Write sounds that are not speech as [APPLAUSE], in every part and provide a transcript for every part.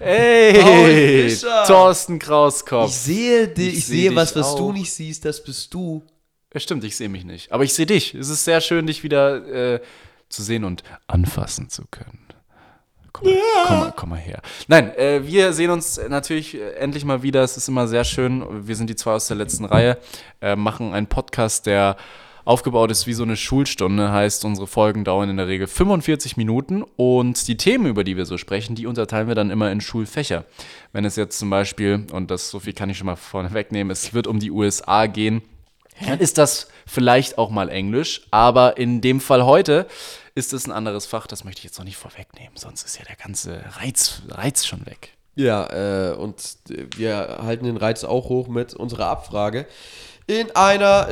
Ey. Thorsten Krauskopf. Ich sehe dich, Ich ich, seh sehe dich was, was auch. du nicht siehst, das bist du. Ja, stimmt, ich sehe mich nicht. Aber ich sehe dich. Es ist sehr schön, dich wieder äh, zu sehen und anfassen zu können. Komm mal, komm mal, komm mal her. Nein, äh, wir sehen uns natürlich äh, endlich mal wieder. Es ist immer sehr schön. Wir sind die zwei aus der letzten Reihe, äh, machen einen Podcast, der aufgebaut ist wie so eine Schulstunde. Heißt, unsere Folgen dauern in der Regel 45 Minuten und die Themen, über die wir so sprechen, die unterteilen wir dann immer in Schulfächer. Wenn es jetzt zum Beispiel, und das so viel kann ich schon mal vorne wegnehmen, es wird um die USA gehen, dann ist das vielleicht auch mal Englisch, aber in dem Fall heute ist es ein anderes Fach, das möchte ich jetzt noch nicht vorwegnehmen, sonst ist ja der ganze Reiz, Reiz schon weg. Ja, äh, und wir halten den Reiz auch hoch mit unserer Abfrage. In, einer,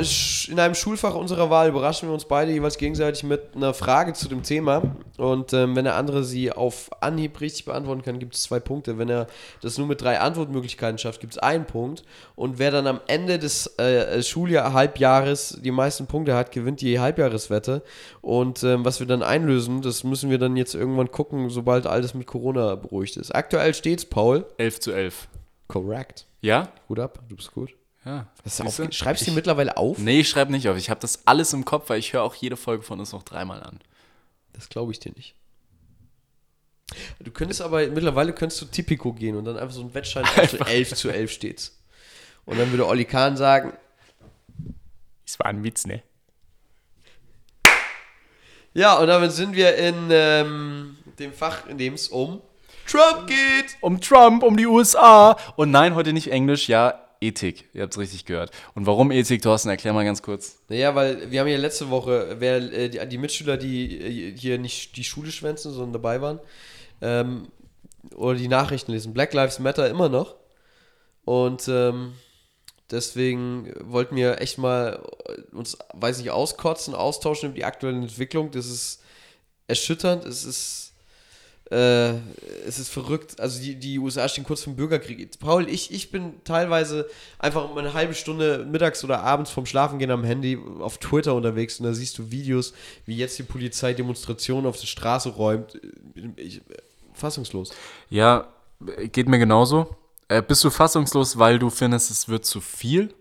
in einem Schulfach unserer Wahl überraschen wir uns beide jeweils gegenseitig mit einer Frage zu dem Thema. Und ähm, wenn der andere sie auf Anhieb richtig beantworten kann, gibt es zwei Punkte. Wenn er das nur mit drei Antwortmöglichkeiten schafft, gibt es einen Punkt. Und wer dann am Ende des äh, Schuljahr Halbjahres die meisten Punkte hat, gewinnt die Halbjahreswette. Und ähm, was wir dann einlösen, das müssen wir dann jetzt irgendwann gucken, sobald alles mit Corona beruhigt ist. Aktuell steht's, Paul. 11 zu 11. Correct. Ja? Hut ab, du bist gut. Ja. Aufge- schreibst du Ich- die mittlerweile auf? Nee, ich schreibe nicht auf. Ich habe das alles im Kopf, weil ich höre auch jede Folge von uns noch dreimal an. Das glaube ich dir nicht. Du könntest aber, mittlerweile könntest du Tipico gehen und dann einfach so ein Wettschein [LAUGHS] zu 11 zu 11 steht's. Und dann würde Olli Kahn sagen, Das war ein Witz, ne? ja, und damit sind wir in ähm, dem Fach, in dem es um Trump geht. Um Trump, um die USA. Und nein, heute nicht Englisch, ja, Ethik. Ihr habt es richtig gehört. Und warum Ethik, Thorsten? Erklär mal ganz kurz. Naja, weil wir haben ja letzte Woche, wer, äh, die, die Mitschüler, die äh, hier nicht die Schule schwänzen, sondern dabei waren, ähm, oder die Nachrichten lesen, Black Lives Matter immer noch. Und ähm, deswegen wollten wir echt mal äh, uns, weiß nicht, auskotzen, austauschen über die aktuelle Entwicklung. Das ist erschütternd, es ist äh, es ist verrückt. Also die, die USA stehen kurz vor dem Bürgerkrieg. Paul, ich, ich bin teilweise einfach mal eine halbe Stunde mittags oder abends vom Schlafengehen am Handy auf Twitter unterwegs und da siehst du Videos, wie jetzt die Polizei Demonstrationen auf der Straße räumt. Ich, fassungslos. Ja, geht mir genauso. Äh, bist du fassungslos, weil du findest, es wird zu viel?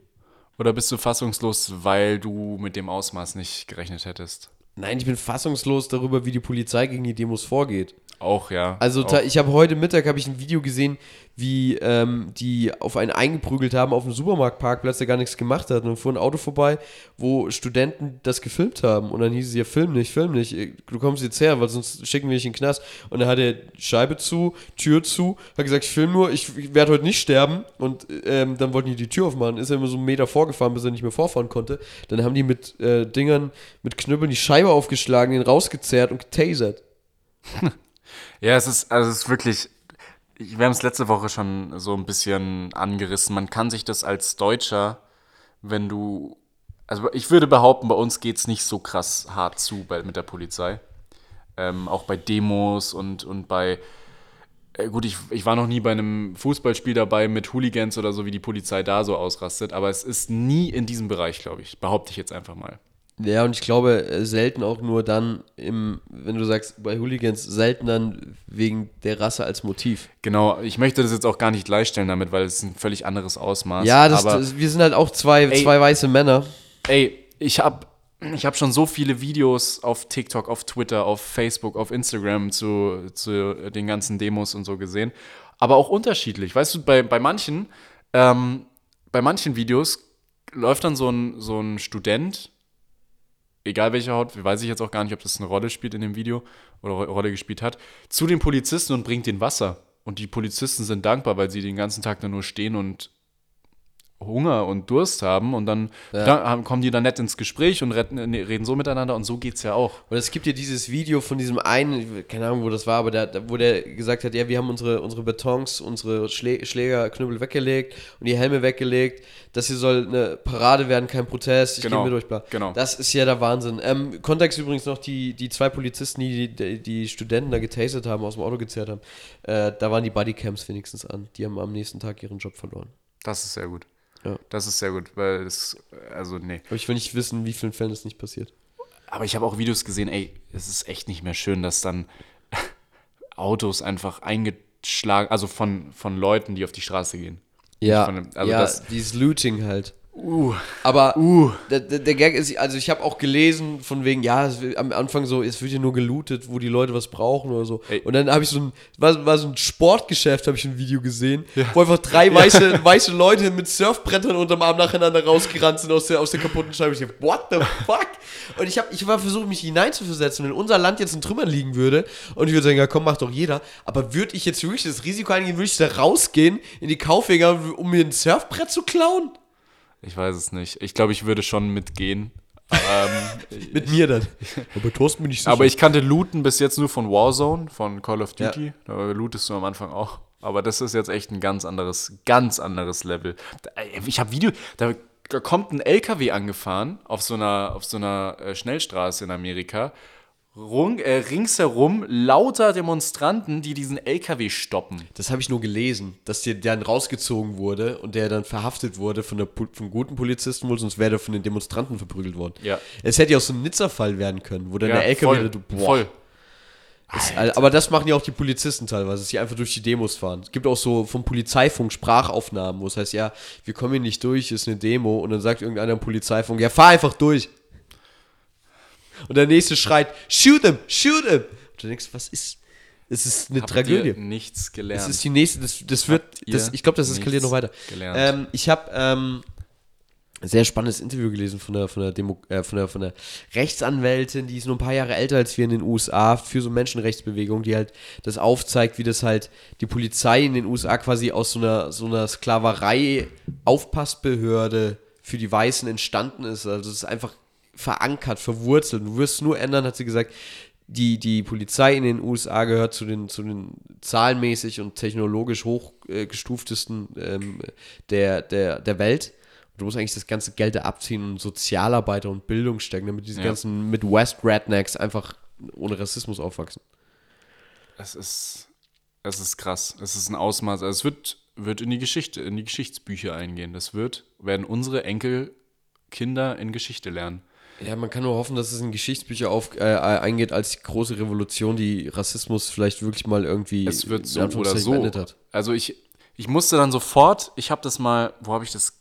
Oder bist du fassungslos, weil du mit dem Ausmaß nicht gerechnet hättest? Nein, ich bin fassungslos darüber, wie die Polizei gegen die Demos vorgeht. Auch, ja. Also auch. ich habe heute Mittag habe ich ein Video gesehen, wie ähm, die auf einen eingeprügelt haben auf dem Supermarktparkplatz, der gar nichts gemacht hat. Und dann fuhr ein Auto vorbei, wo Studenten das gefilmt haben. Und dann hieß es ja, film nicht, film nicht. Du kommst jetzt her, weil sonst schicken wir dich in den Knast. Und dann hat er Scheibe zu, Tür zu, hat gesagt, ich film nur, ich, ich werde heute nicht sterben. Und ähm, dann wollten die die Tür aufmachen. Ist er immer so einen Meter vorgefahren, bis er nicht mehr vorfahren konnte. Dann haben die mit äh, Dingern, mit Knüppeln die Scheibe aufgeschlagen, den rausgezerrt und getasert. [LAUGHS] Ja, es ist, also es ist wirklich. ich- Wir haben es letzte Woche schon so ein bisschen angerissen. Man kann sich das als Deutscher, wenn du. Also ich würde behaupten, bei uns geht es nicht so krass hart zu bei, mit der Polizei. Ähm, auch bei Demos und, und bei. Äh, gut, ich, ich war noch nie bei einem Fußballspiel dabei mit Hooligans oder so, wie die Polizei da so ausrastet, aber es ist nie in diesem Bereich, glaube ich. Behaupte ich jetzt einfach mal. Ja, und ich glaube, äh, selten auch nur dann, im, wenn du sagst, bei Hooligans, selten dann wegen der Rasse als Motiv. Genau, ich möchte das jetzt auch gar nicht gleichstellen damit, weil es ist ein völlig anderes Ausmaß. Ja, das, aber, das, wir sind halt auch zwei, Ey. zwei weiße Männer. Ey, ich habe ich hab schon so viele Videos auf TikTok, auf Twitter, auf Facebook, auf Instagram zu, zu den ganzen Demos und so gesehen. Aber auch unterschiedlich. Weißt du, bei, bei manchen, ähm, bei manchen Videos läuft dann so ein, so ein Student, egal welcher Haut, weiß ich jetzt auch gar nicht, ob das eine Rolle spielt in dem Video oder Ro- Rolle gespielt hat, zu den Polizisten und bringt den Wasser. Und die Polizisten sind dankbar, weil sie den ganzen Tag da nur stehen und Hunger und Durst haben und dann, Ja. kommen die dann nett ins Gespräch und reden so miteinander und so geht's ja auch. Und es gibt ja dieses Video von diesem einen, keine Ahnung, wo das war, aber der, wo der gesagt hat, ja, wir haben unsere, unsere Betons, unsere Schlä Schlägerknüppel weggelegt und die Helme weggelegt. Das hier soll eine Parade werden, kein Protest. Ich Genau, gehe mit euch, bla. genau. Das ist ja der Wahnsinn. Ähm, Kontext übrigens noch, die, die zwei Polizisten, die, die die Studenten da getastet haben, aus dem Auto gezerrt haben, äh, da waren die Bodycams wenigstens an. Die haben am nächsten Tag ihren Job verloren. Das ist sehr gut. Ja. Das ist sehr gut, weil es, also nee. Aber ich will nicht wissen, wie vielen Fällen das nicht passiert. Aber ich habe auch Videos gesehen, ey, es ist echt nicht mehr schön, dass dann [LAUGHS] Autos einfach schlagen, also von, von Leuten, die auf die Straße gehen. Ja, von also ja das- dieses Looting halt. Uh, Aber uh. der, der, der Gag ist, also ich habe auch gelesen von wegen, ja, es wird, am Anfang so, es wird ja nur gelootet, wo die Leute was brauchen oder so. Ey. Und dann habe ich so ein, war, war so ein Sportgeschäft, habe ich ein Video gesehen, wo einfach drei weiße, weiße Leute mit Surfbrettern unterm Arm nacheinander rausgerannt sind aus der, aus der kaputten Scheibe. Ich dachte, what the fuck? Und ich habe ich war versucht, mich hineinzuversetzen, wenn unser Land jetzt in Trümmern liegen würde und ich würde sagen, ja komm, macht doch jeder. Aber würde ich jetzt wirklich das Risiko eingehen, würde ich da rausgehen in die Kaufwege, um mir ein Surfbrett zu klauen? Ich weiß es nicht. Ich glaube, ich würde schon mitgehen. ähm, [LAUGHS] Mit mir dann. [LAUGHS] Aber Thorsten bin ich sicher. aber ich kannte Looten bis jetzt nur von Warzone, von Call of Duty. Da lootest du am Anfang auch. Aber das ist jetzt echt ein ganz anderes, ganz anderes Level. Ich habe Video, da, da kommt ein LKW angefahren auf so einer, auf so einer äh, Schnellstraße in Amerika. Rung, äh, ringsherum lauter Demonstranten, die diesen LKW stoppen. Das habe ich nur gelesen, dass der dann rausgezogen wurde und der dann verhaftet wurde von der vom guten Polizisten wohl, sonst wäre er von den Demonstranten verprügelt worden. Ja. Es hätte ja auch so ein Nizza-Fall werden können, wo dann Ja, der LKW voll, da- boah, voll. Das, aber das machen ja auch die Polizisten teilweise, dass sie einfach durch die Demos fahren. Es gibt auch so vom Polizeifunk Sprachaufnahmen, wo es heißt, ja, wir kommen hier nicht durch, ist eine Demo und dann sagt irgendeiner im Polizeifunk, ja, fahr einfach durch. Und der nächste schreit, shoot him, shoot him. Und du denkst, was ist, es ist eine Habt Tragödie. ihr nichts gelernt. Das ist die nächste, das, das wird, das, ich glaube, das eskaliert noch weiter. Ähm, ich habe ähm, ein sehr spannendes Interview gelesen von der, von, der Demo, äh, von, der, von der Rechtsanwältin, die ist nur ein paar Jahre älter als wir in den USA, für so Menschenrechtsbewegungen, die halt das aufzeigt, wie das halt die Polizei in den USA quasi aus so einer, so einer Sklaverei-Aufpassbehörde für die Weißen entstanden ist. Also es ist einfach verankert, verwurzelt. Du wirst es nur ändern, hat sie gesagt. Die, die Polizei in den USA gehört zu den, zu den zahlenmäßig und technologisch hochgestuftesten ähm, der, der, der Welt. Du musst eigentlich das ganze Geld da abziehen und Sozialarbeiter und Bildung stecken, damit diese Ja. ganzen Midwest-Rednecks einfach ohne Rassismus aufwachsen. Es ist, es ist krass. Es ist ein Ausmaß. Also es wird, wird in die Geschichte, in die Geschichtsbücher eingehen. Das wird, werden unsere Enkelkinder in Geschichte lernen. Ja, man kann nur hoffen, dass es in Geschichtsbücher auf, äh, eingeht als die große Revolution, die Rassismus vielleicht wirklich mal irgendwie Es wird so oder so. beendet hat. Also ich, ich musste dann sofort, ich habe das mal, wo habe ich das?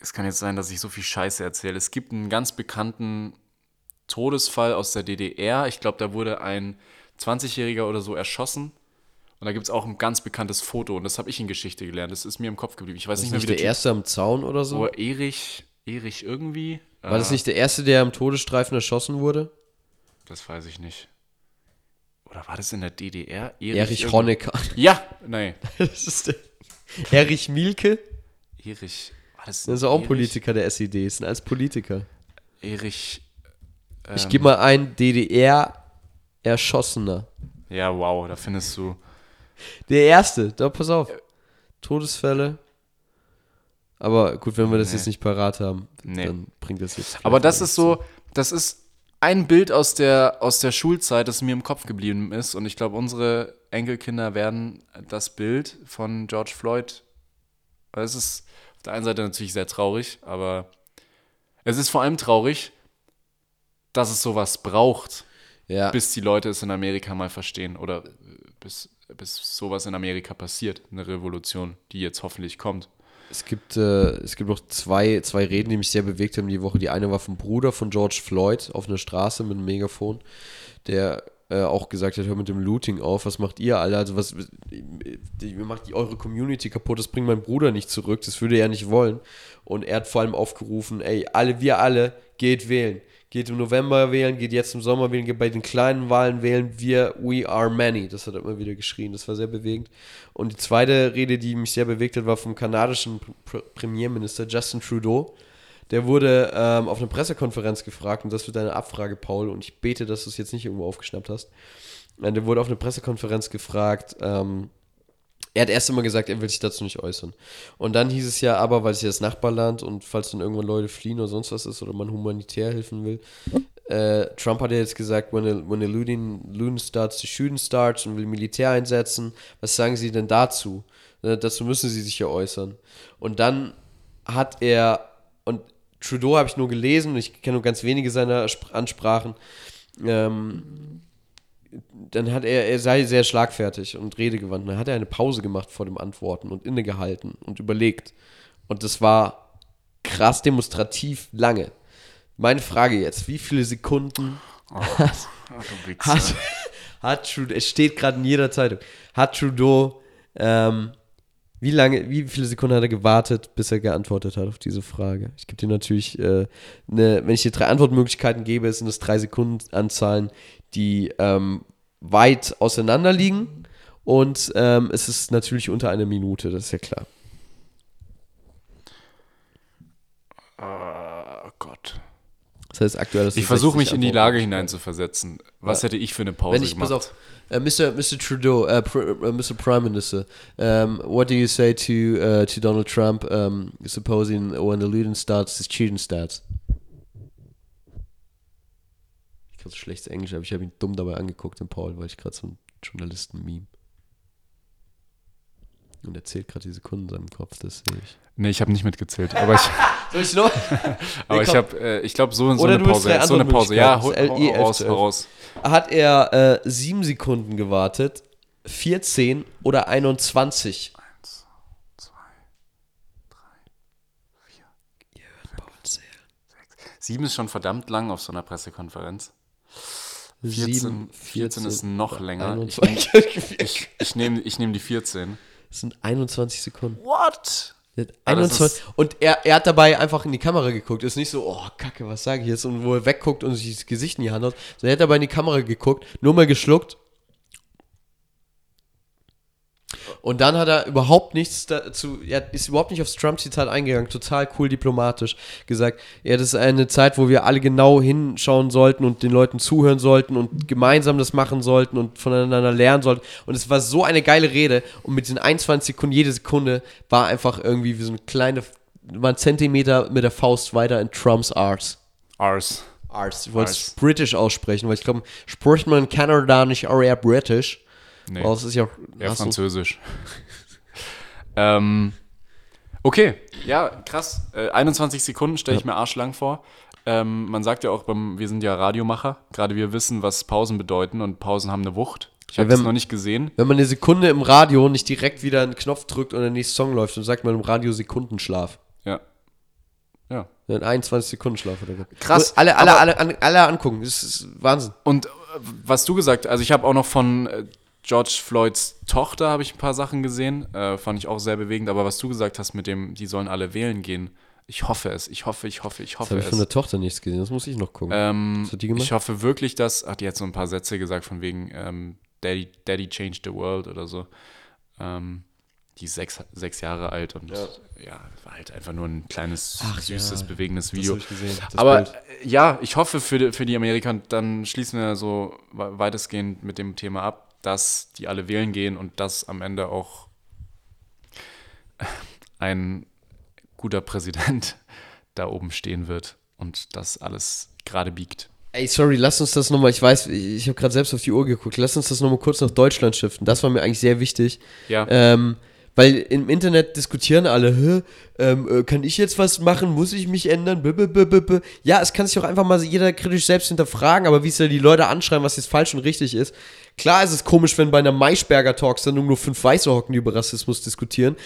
Es kann jetzt sein, dass ich so viel Scheiße erzähle. Es gibt einen ganz bekannten Todesfall aus der DDR. Ich glaube, da wurde ein 20-Jähriger oder so erschossen. Und da gibt es auch ein ganz bekanntes Foto. Und das habe ich in Geschichte gelernt. Das ist mir im Kopf geblieben. Ich weiß Das nicht mehr, wie der erste am Zaun oder so? Oh, Erich, Erich irgendwie. War das Äh, nicht der erste, der am Todesstreifen erschossen wurde? Das weiß ich nicht. Oder war das in der DDR? Erich irgend- Honecker. Ja, nein. [LAUGHS] Das ist der Erich Mielke. Erich. War das, Das ist auch ein Erich? Politiker der SED. Ist ein als Politiker. Erich. Ich ähm, gebe mal ein DDR Erschossener. Ja, wow, da findest du. Der erste, da pass auf. Todesfälle. Aber gut, wenn wir das Nee. jetzt nicht parat haben, Nee. dann bringt das jetzt. Aber das ist so, das ist ein Bild aus der, aus der Schulzeit, das mir im Kopf geblieben ist. Und ich glaube, unsere Enkelkinder werden das Bild von George Floyd. Es ist auf der einen Seite natürlich sehr traurig, aber es ist vor allem traurig, dass es sowas braucht, Ja. bis die Leute es in Amerika mal verstehen oder äh, bis, bis sowas in Amerika passiert. Eine Revolution, die jetzt hoffentlich kommt. Es gibt, äh, es gibt noch zwei, zwei Reden, die mich sehr bewegt haben die Woche. Die eine war vom Bruder von George Floyd auf einer Straße mit einem Megafon, der äh, auch gesagt hat, hör mit dem Looting auf, was macht ihr alle? Also was ihr macht die, eure Community kaputt, das bringt mein Bruder nicht zurück, das würde er nicht wollen. Und er hat vor allem aufgerufen, ey, alle, wir alle, geht wählen. Geht im November wählen, geht jetzt im Sommer wählen, geht bei den kleinen Wahlen wählen, wir, we are many. Das hat er immer wieder geschrien, das war sehr bewegend. Und die zweite Rede, die mich sehr bewegt hat, war vom kanadischen Pr Premierminister Justin Trudeau. Der wurde ähm, auf einer Pressekonferenz gefragt, und das wird deine Abfrage, Paul, und ich bete, dass du es jetzt nicht irgendwo aufgeschnappt hast. Der wurde auf einer Pressekonferenz gefragt, ähm, er hat erst immer gesagt, er will sich dazu nicht äußern. Und dann hieß es ja aber, weil es ja das Nachbarland und falls dann irgendwann Leute fliehen oder sonst was ist oder man humanitär helfen will, äh, Trump hat ja jetzt gesagt, when a, when a looting, looting starts, the shooting starts und will Militär einsetzen. Was sagen Sie denn dazu? Äh, dazu müssen Sie sich ja äußern. Und dann hat er, und Trudeau habe ich nur gelesen, ich kenne nur ganz wenige seiner Sp- Ansprachen, ähm, dann hat er, er sei sehr schlagfertig und redegewandt. Dann hat er eine Pause gemacht vor dem Antworten und innegehalten und überlegt. Und das war krass demonstrativ lange. Meine Frage jetzt, wie viele Sekunden [LAUGHS] Ach, du Wichser. hat, hat Trudeau, es steht gerade in jeder Zeitung, hat Trudeau, ähm, wie lange, wie viele Sekunden hat er gewartet, bis er geantwortet hat auf diese Frage? Ich gebe dir natürlich, äh, ne, wenn ich dir drei Antwortmöglichkeiten gebe, sind es drei Sekunden Anzahlen, die ähm, weit auseinander liegen. Und ähm, es ist natürlich unter einer Minute, das ist ja klar. Oh Gott. Das heißt, aktuell Ich versuche 60 mich in die Lage Antwortmöglichkeiten. hineinzuversetzen. Was Ja. hätte ich für eine Pause Wenn ich, gemacht? pass auf, äh, Mr. Mr. Trudeau, äh, Pr äh, Mr. Prime Minister, um, what do you say to, uh, to Donald Trump, um, supposing when the looting starts, the cheating starts? Ich kann so schlechtes Englisch, aber ich habe ihn dumm dabei angeguckt, den Paul, weil ich gerade so ein Journalisten-Meme. Und er zählt gerade die Sekunden in seinem Kopf, das sehe ich. Nee, ich habe nicht mitgezählt. Aber ich, [LAUGHS] Soll ich noch? [LAUGHS] aber ich habe, äh, ich glaube, so, so Oder eine du Pause. drei So eine Pause. Ja, hol, Antwortmöglichkeiten. hau, raus, hau raus. Hat er äh, sieben Sekunden gewartet, 14 oder 21? Eins, zwei, Sieben ist schon verdammt lang auf so einer Pressekonferenz. 14, Sieben, 14 ist noch länger. Ich, 21. ich, ich [LAUGHS] nehme ich nehm die 14. Das sind 21 Sekunden. What? Der hat Ah, das 21. Und er, er hat dabei einfach in die Kamera geguckt. Ist nicht so, oh, Kacke, was sage ich jetzt? Und wo er wegguckt und sich das Gesicht in die Hand haut. Sondern er hat dabei in die Kamera geguckt, nur mal geschluckt. Und dann hat er überhaupt nichts dazu, er ist überhaupt nicht aufs Trump-Zitat eingegangen, total cool diplomatisch gesagt, ja, das ist eine Zeit, wo wir alle genau hinschauen sollten und den Leuten zuhören sollten und gemeinsam das machen sollten und voneinander lernen sollten. Und es war so eine geile Rede und mit den 21 Sekunden, jede Sekunde war einfach irgendwie wie so eine kleine, war ein Zentimeter mit der Faust weiter in Trumps Arts. Ars. Arts. Ich wollte es Arts. britisch aussprechen, weil ich glaube, spricht man in Kanada nicht eher britisch. Nee, Weil es ist ja du- Französisch. [LAUGHS] ähm, okay, ja, krass. Äh, 21 Sekunden stelle ich mir arschlang vor. Ähm, man sagt ja auch, beim, wir sind ja Radiomacher. Gerade wir wissen, was Pausen bedeuten und Pausen haben eine Wucht. Ich habe Ja, das wenn- noch nicht gesehen. Wenn man eine Sekunde im Radio nicht direkt wieder einen Knopf drückt und der nächste Song läuft, dann sagt man im Radio Sekundenschlaf. Ja. Ja. Ein 21 Sekunden Schlaf hat er gehabt. Krass, Alle, alle, alle, alle angucken. Das ist Wahnsinn. Und äh, was du gesagt also ich habe auch noch von äh, George Floyds Tochter habe ich ein paar Sachen gesehen, äh, fand ich auch sehr bewegend, aber was du gesagt hast mit dem, die sollen alle wählen gehen, ich hoffe es, ich hoffe, ich hoffe, ich Das hoffe habe ich von der Tochter nichts gesehen. Das muss ich noch gucken. Ähm, Was hat die gemacht? ich hoffe wirklich, dass, ach, die hat so ein paar Sätze gesagt von wegen ähm, Daddy, Daddy changed the world oder so. Ähm, die ist sechs, sechs Jahre alt und ja. war halt einfach nur ein kleines, Ach, süßes, ja, bewegendes das Video. hab ich gesehen, das Aber Bild. äh, ja, ich hoffe für die, für die Amerikaner, dann schließen wir so we- weitestgehend mit dem Thema ab, dass die alle wählen gehen und dass am Ende auch ein guter Präsident [LAUGHS] da oben stehen wird und das alles gerade biegt. Ey, sorry, lass uns das nochmal, ich weiß, ich habe gerade selbst auf die Uhr geguckt, lass uns das nochmal kurz nach Deutschland shiften. Das war mir eigentlich sehr wichtig. Ja. Ähm, weil im Internet diskutieren alle, ähm, äh, kann ich jetzt was machen? Muss ich mich ändern? -b. Ja, es kann sich auch einfach mal jeder kritisch selbst hinterfragen, aber wie es ja die Leute anschreiben, was jetzt falsch und richtig ist. Klar ist es komisch, wenn bei einer Maischberger Talksendung nur fünf Weiße hocken, die über Rassismus diskutieren.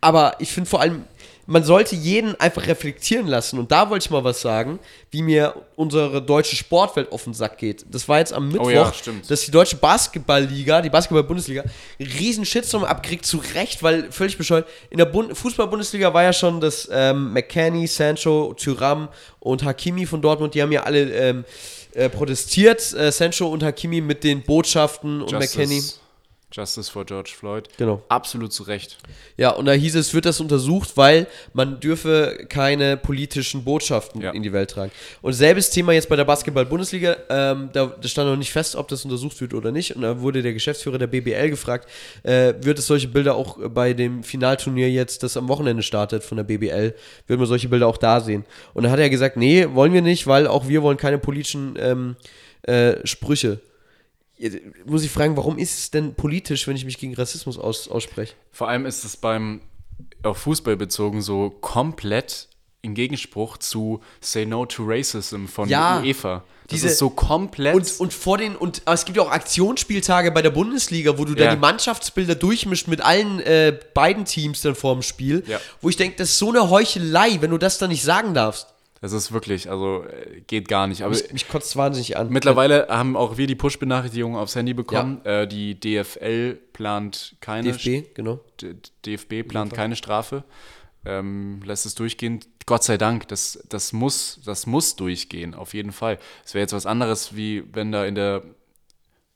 Aber ich finde vor allem, man sollte jeden einfach reflektieren lassen. Und da wollte ich mal was sagen, wie mir unsere deutsche Sportwelt auf den Sack geht. Das war jetzt am Mittwoch, Oh ja, dass die deutsche Basketballliga, die Basketball-Bundesliga, riesen Shitstorm abkriegt, zu Recht, weil völlig bescheuert. In der Bund Fußball-Bundesliga war ja schon, dass ähm, McKenny, Sancho, Thuram und Hakimi von Dortmund, die haben ja alle ähm, äh, protestiert. Äh, Sancho und Hakimi mit den Botschaften und McKenny. Justice, for George Floyd. Genau. Absolut zu Recht. Ja, und da hieß es, wird das untersucht, weil man dürfe keine politischen Botschaften Ja. in die Welt tragen. Und selbes Thema jetzt bei der Basketball-Bundesliga, ähm, da, da stand noch nicht fest, ob das untersucht wird oder nicht. Und da wurde der Geschäftsführer der BBL gefragt, äh, wird es solche Bilder auch bei dem Finalturnier jetzt, das am Wochenende startet von der BBL, wird man solche Bilder auch da sehen. Und da hat er gesagt, nee, wollen wir nicht, weil auch wir wollen keine politischen ähm, äh, Sprüche. Jetzt Muss ich fragen, warum ist es denn politisch, wenn ich mich gegen Rassismus aus, ausspreche? Vor allem ist es beim auf Fußball bezogen so komplett in Gegenspruch zu Say No to Racism von Ja, UEFA. Das diese- ist so komplett. Und, und vor den, und aber es gibt ja auch Aktionsspieltage bei der Bundesliga, wo du Ja. dann die Mannschaftsbilder durchmischt mit allen äh, beiden Teams dann vorm Spiel, Ja. wo ich denke, das ist so eine Heuchelei, wenn du das dann nicht sagen darfst. Das ist wirklich, also äh, geht gar nicht. Aber Mich, mich kotzt es wahnsinnig an. mittlerweile haben auch wir die Push-Benachrichtigung aufs Handy bekommen. Äh, die DFL plant keine DFB, genau. D- DFB plant keine Strafe, ähm, lässt es durchgehen. Gott sei Dank, das, das, muss, das muss durchgehen, auf jeden Fall. Es wäre jetzt was anderes, wie wenn da in der,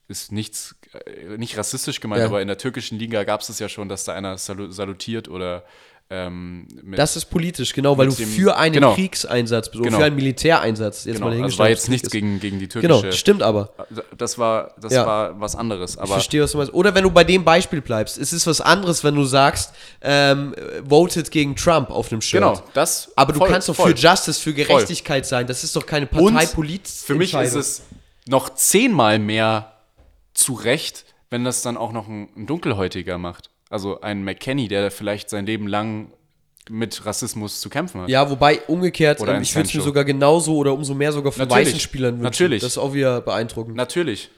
ist nichts, äh, nicht rassistisch gemeint, Ja. aber in der türkischen Liga gab es es ja schon, dass da einer salu salutiert oder ähm, Das ist politisch, genau, weil du dem- für einen genau. Kriegeinsatz bist Genau. für einen Militäreinsatz. Jetzt genau, mal also dahingestellt, war ob jetzt nichts gegen, gegen die Genau, türkische. stimmt aber. Das war, das Ja. war was anderes. Ich verstehe, was du meinst. Oder wenn du bei dem Beispiel bleibst, es ist was anderes, wenn du sagst, ähm, voted gegen Trump auf dem Shirt. genau, das. Aber du voll, kannst doch voll. für Justice, für Gerechtigkeit sein. Das ist doch keine Parteipolitik. Für mich ist es noch zehnmal mehr zu Recht, wenn das dann auch noch ein, ein Dunkelhäutiger macht. Also ein McKenny, der vielleicht sein Leben lang mit Rassismus zu kämpfen hat. Ja, wobei umgekehrt, ähm, ich würde es mir sogar genauso oder umso mehr sogar von Natürlich. weißen Spielern wünschen. Natürlich. Das ist auch wieder beeindruckend. Natürlich.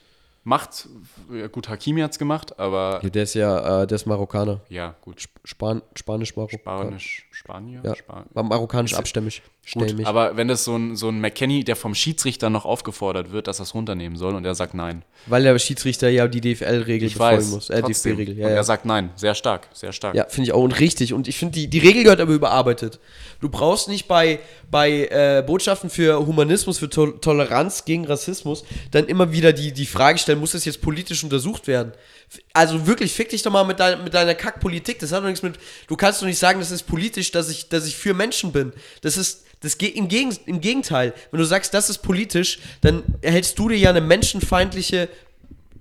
Macht, ja, gut, Hakimi hat es gemacht, aber der ist ja, äh, der ist Marokkaner. ja, gut. Span Spanisch, Marokkaner. Spanisch, Spanier? Ja, Span war marokkanisch abstämmig. Gut, aber wenn das so ein, so ein McKenny, der vom Schiedsrichter noch aufgefordert wird, dass er es runternehmen soll und er sagt nein. Weil der Schiedsrichter ja die DFL-Regel befolgen weiß. muss. Äh. DFB-Regel, ja, und ja. er sagt nein. Sehr stark, sehr stark. Ja, finde ich auch und richtig. Und ich finde, die, die Regel gehört aber überarbeitet. Du brauchst nicht bei, bei äh, Botschaften für Humanismus, für to Toleranz gegen Rassismus dann immer wieder die, die Frage stellen, muss das jetzt politisch untersucht werden? Also wirklich, fick dich doch mal mit, dein, mit deiner Kackpolitik. Das hat doch nichts mit. Du kannst doch nicht sagen, das ist politisch, dass ich, dass ich für Menschen bin. Das ist. Das geht im, Gegen im Gegenteil. Wenn du sagst, das ist politisch, dann erhältst du dir ja eine menschenfeindliche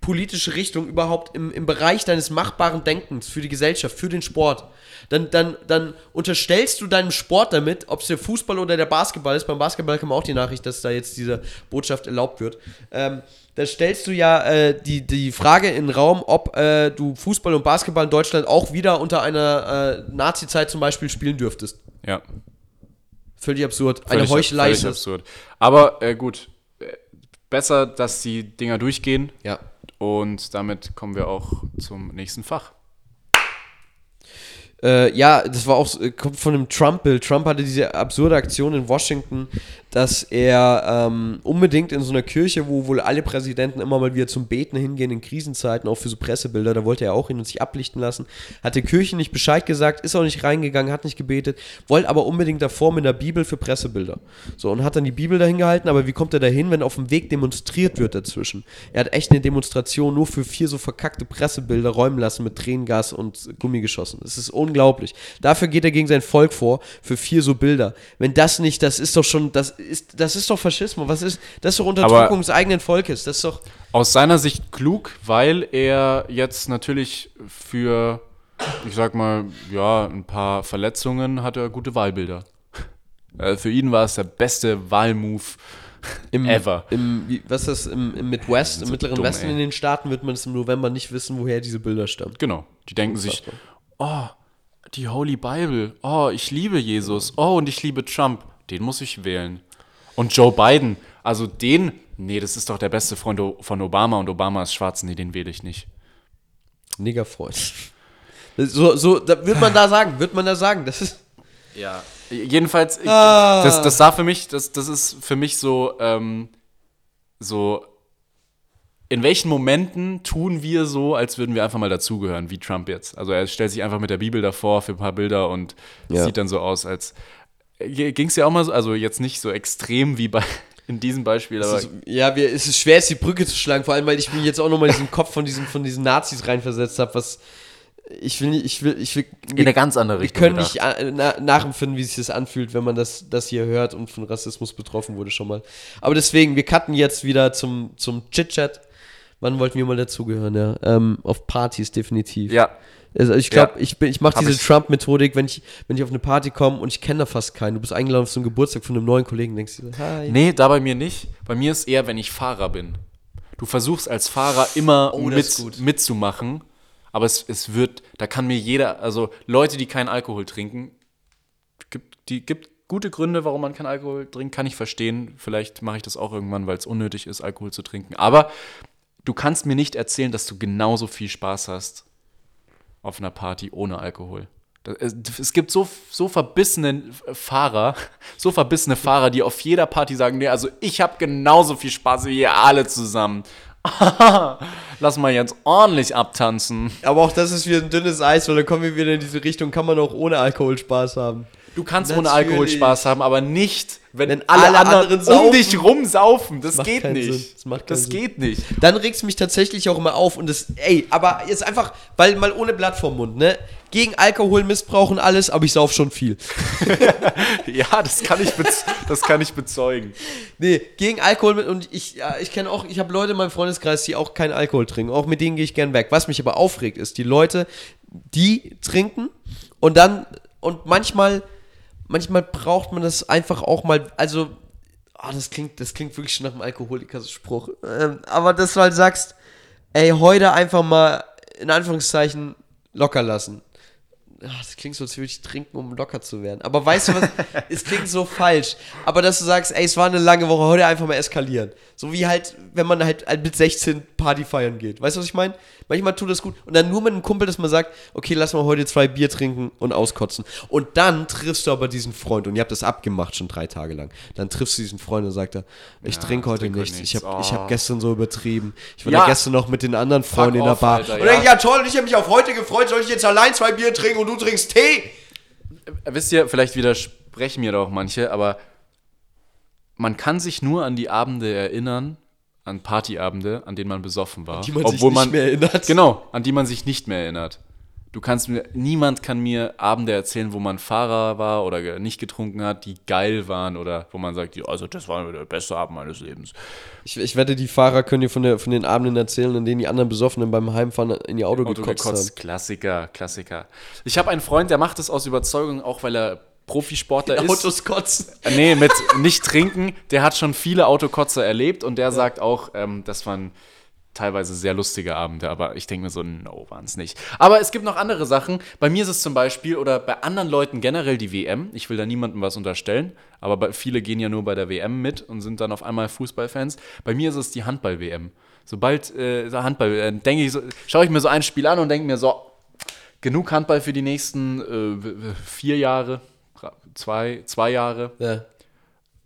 politische Richtung überhaupt im, im Bereich deines machbaren Denkens für die Gesellschaft, für den Sport, dann, dann, dann unterstellst du deinem Sport damit, ob es der Fußball oder der Basketball ist. Beim Basketball kam auch die Nachricht, dass da jetzt diese Botschaft erlaubt wird. Ähm, da stellst du ja äh, die, die Frage in den Raum, ob äh, du Fußball und Basketball in Deutschland auch wieder unter einer äh, Nazi-Zeit zum Beispiel spielen dürftest. Ja. Völlig absurd. Völlig, Eine Heuchelei völlig absurd. Aber äh, gut, äh, besser, dass die Dinger durchgehen. Ja. Und damit kommen wir auch zum nächsten Fach. Äh, ja, das war auch, kommt von einem Trump-Bild. Trump hatte diese absurde Aktion in Washington, dass er ähm, unbedingt in so einer Kirche, wo wohl alle Präsidenten immer mal wieder zum Beten hingehen in Krisenzeiten, auch für so Pressebilder, da wollte er auch hin und sich ablichten lassen, hat der Kirche nicht Bescheid gesagt, ist auch nicht reingegangen, hat nicht gebetet, wollte aber unbedingt davor mit der Bibel für Pressebilder. So, und hat dann die Bibel dahin gehalten, aber wie kommt er dahin, wenn auf dem Weg demonstriert wird dazwischen? Er hat echt eine Demonstration nur für vier so verkackte Pressebilder räumen lassen mit Tränengas und Gummigeschossen. Das ist unglaublich. Dafür geht er gegen sein Volk vor, für vier so Bilder. Wenn das nicht, das ist doch schon, das ist, das ist doch Faschismus. Was ist, das ist doch Unterdrückung des eigenen Volkes. Das ist doch, Aus seiner Sicht klug, weil er jetzt natürlich für, ich sag mal, ja, ein paar Verletzungen hat er gute Wahlbilder. Äh, für ihn war es der beste Wahlmove im, ever. Im, was ist das, im, im Midwest, im So mittleren dumm, Westen ey. in den Staaten wird man es im November nicht wissen, woher diese Bilder stammen. Genau. Die denken sich, oh, die Holy Bible, oh, ich liebe Jesus, oh, und ich liebe Trump, den muss ich wählen. Und Joe Biden, also den, nee, das ist doch der beste Freund von Obama und Obama ist schwarz, nee, den wähle ich nicht. Niggerfreund. So, so, da wird man da sagen, wird man da sagen. Das ist. Ja. Jedenfalls, ich, Ah. das, das sah für mich, das, das ist für mich so, ähm, so, in welchen Momenten tun wir so, als würden wir einfach mal dazugehören, wie Trump jetzt? Also er stellt sich einfach mit der Bibel davor für ein paar Bilder und Ja. sieht dann so aus, als ging es ja auch mal so, also jetzt nicht so extrem wie bei [LAUGHS] in diesem Beispiel, aber Es ist, ja, wir, es ist schwer, jetzt die Brücke zu schlagen, vor allem, weil ich mir jetzt auch nochmal diesen Kopf von diesen, von diesen Nazis reinversetzt habe, was ich will nicht, ich will, ich will, in eine ganz andere wir Richtung. können gedacht. nicht äh, na, nachempfinden, wie sich das anfühlt, wenn man das, das hier hört und von Rassismus betroffen wurde schon mal. Aber deswegen, wir cutten jetzt wieder zum, zum Chit-Chat. Wann wollten wir mal dazugehören, ja? Ähm, auf Partys definitiv. Ja, Also ich glaube, Ja. ich, bin- ich mache diese Trump-Methodik, wenn ich, wenn ich auf eine Party komme und ich kenne da fast keinen. Du bist eingeladen auf so einen Geburtstag von einem neuen Kollegen, denkst du, hi. Nee, da bei mir nicht. Bei mir ist eher, wenn ich Fahrer bin. Du versuchst als Fahrer immer Oh, mit, mitzumachen, aber es, es wird, da kann mir jeder, also Leute, die keinen Alkohol trinken, gibt, die gibt gute Gründe, warum man keinen Alkohol trinkt, kann ich verstehen. Vielleicht mache ich das auch irgendwann, weil es unnötig ist, Alkohol zu trinken. Aber du kannst mir nicht erzählen, dass du genauso viel Spaß hast auf einer Party ohne Alkohol. Es gibt so, so verbissene Fahrer, [LAUGHS] so verbissene Fahrer, die auf jeder Party sagen, nee, also ich habe genauso viel Spaß wie ihr alle zusammen. [LAUGHS] Lass mal jetzt ordentlich abtanzen. Aber auch das ist wie ein dünnes Eis, weil dann kommen wir wieder in diese Richtung, kann man auch ohne Alkohol Spaß haben. Du kannst Natürlich. ohne Alkohol Spaß haben, aber nicht, wenn, wenn alle, alle, anderen, anderen um dich rum saufen. Das, das geht nicht. Das, macht das geht nicht. Dann regt es mich tatsächlich auch immer auf und das, ey, aber jetzt einfach, weil mal ohne Blatt vorm Mund, ne? Gegen Alkohol missbrauchen alles, aber ich sauf schon viel. [LAUGHS] [LAUGHS] ja, das kann ich, das kann ich bezeugen. Nee, gegen Alkohol und ich, ja, ich kenne auch, ich habe Leute in meinem Freundeskreis, die auch keinen Alkohol trinken. Auch mit denen gehe ich gern weg. Was mich aber aufregt, ist die Leute, die trinken und dann und manchmal manchmal braucht man das einfach auch mal, also, oh, das klingt, das klingt wirklich schon nach einem Alkoholikerspruch. Ähm, aber dass du halt sagst, ey, heute einfach mal in Anführungszeichen locker lassen. Ach, das klingt so, als würde ich trinken, um locker zu werden. Aber weißt du was? [LAUGHS] es klingt so falsch. Aber dass du sagst, ey, es war eine lange Woche, heute einfach mal eskalieren. So wie halt, wenn man halt mit 16 Party feiern geht. Weißt du, was ich meine? Manchmal tut das gut. Und dann nur mit einem Kumpel, dass man sagt, okay, lass mal heute zwei Bier trinken und auskotzen. Und dann triffst du aber diesen Freund und ihr habt das abgemacht schon drei Tage lang. Dann triffst du diesen Freund und sagt er, ich ja, trinke heute trink nichts. nichts. Ich habe oh. hab gestern so übertrieben. Ich war ja. gestern noch mit den anderen Freunden in der Bar. Alter, und ja. denke, ja toll, ich habe mich auf heute gefreut, soll ich jetzt allein zwei Bier trinken und du trinkst Tee? Wisst ihr, vielleicht widersprechen mir doch manche, aber man kann sich nur an die Abende erinnern, an Partyabende, an denen man besoffen war. An die man obwohl sich nicht man, mehr erinnert. Genau, an die man sich nicht mehr erinnert. Du kannst mir, niemand kann mir Abende erzählen, wo man Fahrer war oder nicht getrunken hat, die geil waren oder wo man sagt, ja, also das war der beste Abend meines Lebens. Ich, ich wette, die Fahrer können dir von, der, von den Abenden erzählen, in denen die anderen Besoffenen beim Heimfahren in ihr Auto, Auto gekotzt, gekotzt haben. Klassiker, Klassiker. Ich habe einen Freund, der macht das aus Überzeugung, auch weil er Profisportler ist. Autos kotzen. Äh, nee, mit nicht trinken. Der hat schon viele Autokotzer erlebt und der ja. sagt auch, ähm, das waren teilweise sehr lustige Abende, aber ich denke mir so, no, waren es nicht. Aber es gibt noch andere Sachen. Bei mir ist es zum Beispiel, oder bei anderen Leuten generell die WM. Ich will da niemandem was unterstellen, aber viele gehen ja nur bei der WM mit und sind dann auf einmal Fußballfans. Bei mir ist es die Handball-WM. Sobald äh, Handball, äh, denke ich, so, schaue ich mir so ein Spiel an und denke mir so, genug Handball für die nächsten äh, vier Jahre zwei, zwei Jahre. Ja.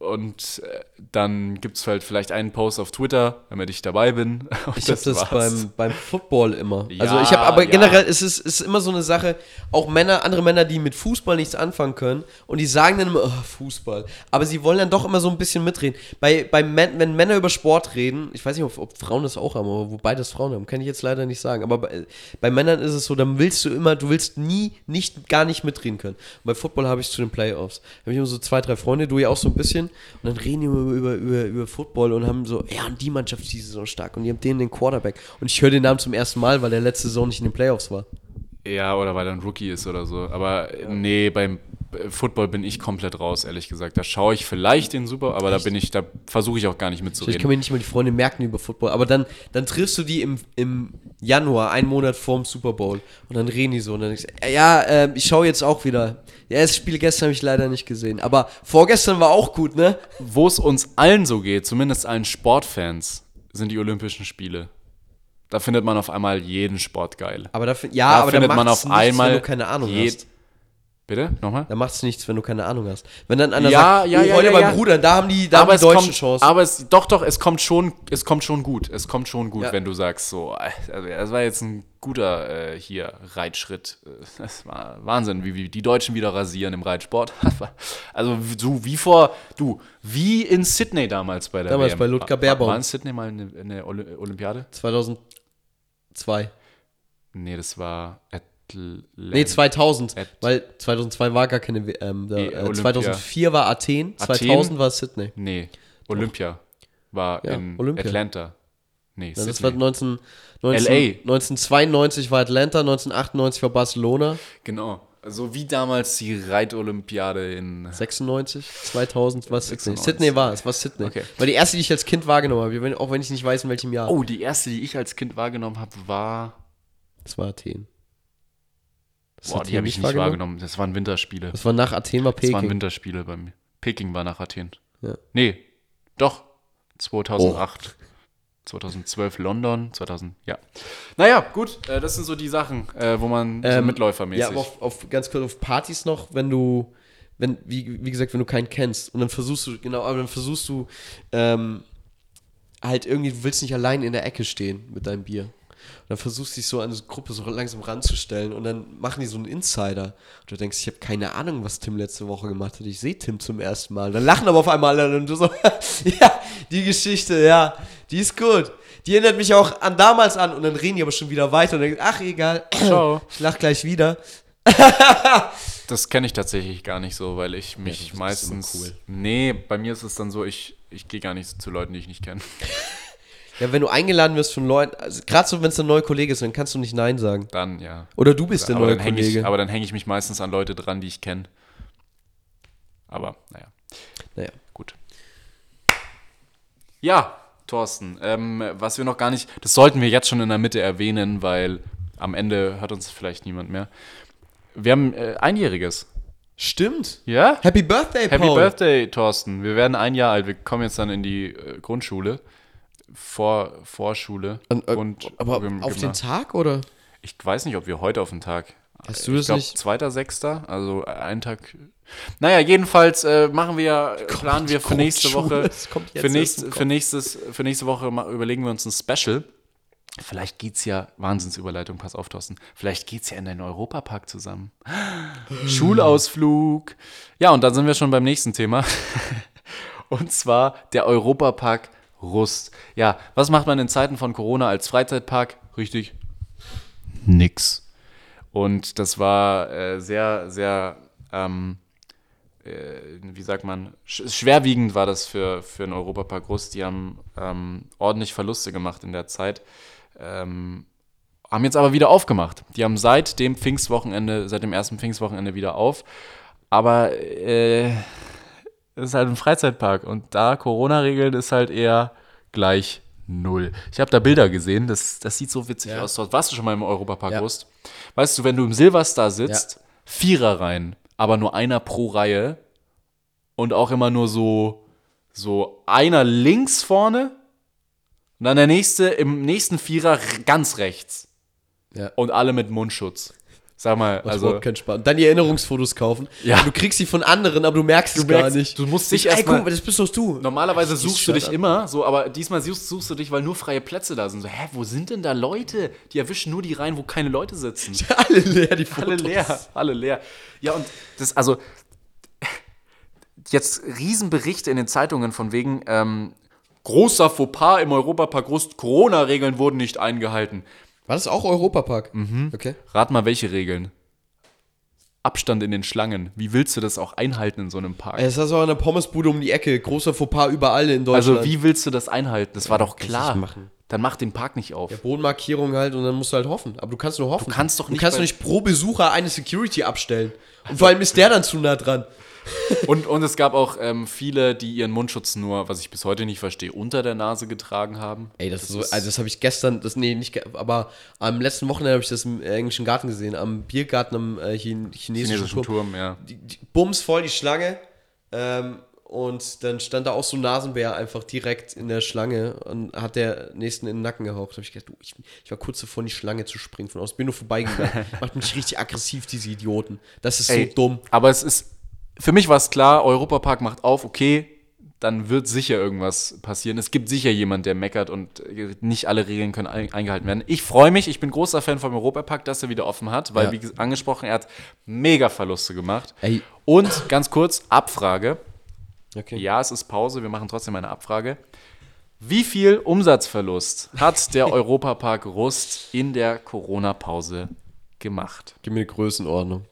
Und äh, dann gibt es halt vielleicht einen Post auf Twitter, damit ich dabei bin. [LAUGHS] ich habe das beim, beim Football immer. Ja, also ich habe aber generell, es ist, ist immer so eine Sache, auch Männer, andere Männer, die mit Fußball nichts anfangen können und die sagen dann immer, oh, Fußball. Aber sie wollen dann doch immer so ein bisschen mitreden. Bei, bei Men wenn Männer über Sport reden, ich weiß nicht, ob, ob Frauen das auch haben, aber wobei das Frauen haben, kann ich jetzt leider nicht sagen. Aber bei, bei Männern ist es so, dann willst du immer, du willst nie, nicht, gar nicht mitreden können. Und bei Football habe ich zu den Playoffs. Da habe ich immer so zwei, drei Freunde, du ja auch so ein bisschen. Und dann reden die über, über, über, über Football und haben so, ja, und die Mannschaft ist diese Saison stark und die haben den den Quarterback. Und ich höre den Namen zum ersten Mal, weil der letzte Saison nicht in den Playoffs war. Ja, oder weil er ein Rookie ist oder so. Aber ja. nee, beim Football bin ich komplett raus, ehrlich gesagt. Da schaue ich vielleicht den Super, aber Echt? da bin ich, da versuche ich auch gar nicht mitzureden. Ich kann mir nicht mal die Freunde merken über Football, aber dann, dann triffst du die im, im Januar, einen Monat vorm Super Bowl und dann reden die so und dann denkst du, ja, äh, ich schaue jetzt auch wieder. Ja, das Spiel gestern habe ich leider nicht gesehen, aber vorgestern war auch gut, ne? Wo es uns allen so geht, zumindest allen Sportfans, sind die Olympischen Spiele. Da findet man auf einmal jeden Sport geil. Aber da, ja, da aber findet man auf nichts, einmal keine Ahnung hast. Bitte? Nochmal? Da macht es nichts, wenn du keine Ahnung hast. Wenn dann einer ja, sagt, ja, oh, ja, heute ja, beim ja. Bruder, da haben die, da aber haben die Deutschen kommt, Chance. Aber es, doch, doch, es kommt schon, es kommt schon gut. Es kommt schon gut, ja. wenn du sagst, so, also, das war jetzt ein guter äh, hier Reitschritt. Das war Wahnsinn, wie, wie die Deutschen wieder rasieren im Reitsport. [LAUGHS] also so wie vor, du, wie in Sydney damals bei der Damals WM. bei Ludger Baerbaum. War in Sydney mal eine, eine Olympiade? 2002. Nee, das war Atlanta. Nee, 2000, At weil 2002 war gar keine WM. Da, äh, 2004 war Athen, Athen, 2000 war Sydney. Nee, Olympia war ja, in Olympia. Atlanta. Nee, ja, das war 19, 19, LA. 1992 war Atlanta, 1998 war Barcelona. Genau. So wie damals die Reitolympiade in 96, 2000 war Sydney. Sydney war es, war Sydney. Okay. War die erste, die ich als Kind wahrgenommen habe, auch wenn ich nicht weiß, in welchem Jahr. Oh, die erste, die ich als Kind wahrgenommen habe, war. Das war Athen. Das Boah, die habe ich nicht wahrgenommen. Das waren Winterspiele. Das war nach Athen, war Das waren Peking. Winterspiele bei mir. Peking war nach Athen. Ja. Nee, doch. 2008. 2012 London, 2000, ja. Naja, gut, äh, das sind so die Sachen, äh, wo man so Ähm, mitläufermäßig. Ja, aber auf, auf, ganz kurz auf Partys noch, wenn du, wenn, wie, wie gesagt, wenn du keinen kennst und dann versuchst du, genau, aber dann versuchst du, ähm, halt irgendwie, du willst nicht allein in der Ecke stehen mit deinem Bier. Und dann versuchst du dich so an eine Gruppe so langsam ranzustellen und dann machen die so einen Insider. Und du denkst, ich habe keine Ahnung, was Tim letzte Woche gemacht hat. Ich sehe Tim zum ersten Mal. Dann lachen aber auf einmal alle und du so, [LAUGHS] ja, die Geschichte, ja, die ist gut. Die erinnert mich auch an damals an und dann reden die aber schon wieder weiter und dann, ach egal, Ciao. [CLEARS THROAT] ich lach gleich wieder. [LAUGHS] Das kenne ich tatsächlich gar nicht so, weil ich mich das ist meistens. cool. Nee, bei mir ist es dann so, ich, ich gehe gar nicht zu Leuten, die ich nicht kenne. [LAUGHS] Ja, wenn du eingeladen wirst von Leuten, also gerade so, wenn es ein neuer Kollege ist, dann kannst du nicht Nein sagen. Dann, ja. Oder du bist der aber neue Kollege. ich, aber dann hänge ich mich meistens an Leute dran, die ich kenne. Aber, naja, naja. gut. Ja, Thorsten, ähm, was wir noch gar nicht, das sollten wir jetzt schon in der Mitte erwähnen, weil am Ende hört uns vielleicht niemand mehr. Wir haben äh, einjähriges. Stimmt. Ja? Happy Birthday, Happy Paul. Birthday, Thorsten. Wir werden ein Jahr alt. Wir kommen jetzt dann in die äh, Grundschule. Vor, Vorschule. Und, äh, und aber auf den Gymna- Tag oder? Ich weiß nicht, ob wir heute auf den Tag. Hast du ich das glaub, nicht? Zweiter, sechster, also einen Tag. Naja, jedenfalls äh, machen wir, [LAUGHS] planen wir für nächste Woche, das kommt jetzt für, nächst, für, nächstes, für nächste Woche überlegen wir uns ein Special. Vielleicht geht's ja, Wahnsinnsüberleitung, pass auf, Thorsten. Vielleicht geht's ja in den Europapark zusammen. [LAUGHS] Schulausflug. Ja, und dann sind wir schon beim nächsten Thema. [LAUGHS] Und zwar der Europapark Rust. Ja, was macht man in Zeiten von Corona als Freizeitpark? Richtig, nix. Und das war äh, sehr, sehr, ähm, äh, wie sagt man, sch schwerwiegend war das für, für den Europapark Rust. Die haben ähm, ordentlich Verluste gemacht in der Zeit. Ähm, haben jetzt aber wieder aufgemacht. Die haben seit dem Pfingstwochenende, seit dem ersten Pfingstwochenende wieder auf. Aber äh, es ist halt ein Freizeitpark und da Corona-Regeln ist halt eher gleich null. Ich habe da Bilder gesehen, das, das sieht so witzig Ja. aus. Dort warst du schon mal im Europapark Ja. Weißt du, wenn du im Silverstar sitzt, Vierer rein, aber nur einer pro Reihe und auch immer nur so, so einer links vorne und dann der nächste im nächsten Vierer ganz rechts Ja. und alle mit Mundschutz. Sag mal, Macht also keinen Spaß. Und dann die Erinnerungsfotos kaufen. Ja. Du kriegst sie von anderen, aber du merkst es Du gar merkst, nicht. du musst dich Ey, erst mal- guck mal, das bist doch du. Normalerweise die suchst du dich up. immer so, aber diesmal suchst, suchst du dich, weil nur freie Plätze da sind. So, hä, wo sind denn da Leute? Die erwischen nur die Reihen, wo keine Leute sitzen. [LAUGHS] Alle leer, die Fotos. Alle leer, alle leer. Ja, und das, also, jetzt Riesenberichte in den Zeitungen von wegen, ähm, großer Fauxpas im Europapark Corona-Regeln wurden nicht eingehalten. War das auch Europapark? Mhm. Okay. Rat mal, welche Regeln? Abstand in den Schlangen. Wie willst du das auch einhalten in so einem Park? Es ist auch eine Pommesbude um die Ecke. Großer Fauxpas überall in Deutschland. Also, wie willst du das einhalten? Das war doch Kannst klar. machen. Dann mach den Park nicht auf. Ja, Bodenmarkierung halt und dann musst du halt hoffen. Aber du kannst nur hoffen. Du kannst doch Du nicht kannst bei- doch nicht pro Besucher eine Security abstellen. Und vor allem ist der dann zu nah dran. Und, und es gab auch ähm, viele, die ihren Mundschutz nur, was ich bis heute nicht verstehe, unter der Nase getragen haben. Ey, das, ist so, also das habe ich gestern, das nee, nicht, aber am letzten Wochenende habe ich das im englischen Garten gesehen, am Biergarten am äh, Chin chinesischen, chinesischen Turm. Turm, ja. Die, die, bums voll die Schlange. Ähm, und dann stand da auch so ein Nasenbär einfach direkt in der Schlange und hat der nächsten in den Nacken gehaucht. Da habe ich gedacht, du, ich, ich war kurz davor, in die Schlange zu springen von aus. Bin nur vorbeigegangen. [LAUGHS] Macht mich richtig aggressiv, diese Idioten. Das ist Ey, so dumm. Aber es ist, für mich war es klar, Europapark macht auf, okay, dann wird sicher irgendwas passieren. Es gibt sicher jemand, der meckert und äh, nicht alle Regeln können ein, eingehalten werden. Ich freue mich, ich bin großer Fan vom Europapark, dass er wieder offen hat, weil, Ja. wie ges- angesprochen, er hat mega Verluste gemacht. Ey. Und ganz kurz, Abfrage. Okay. Ja, es ist Pause, wir machen trotzdem eine Abfrage. Wie viel Umsatzverlust hat der [LAUGHS] Europapark Rust in der Corona-Pause gemacht? Gib mir eine Größenordnung.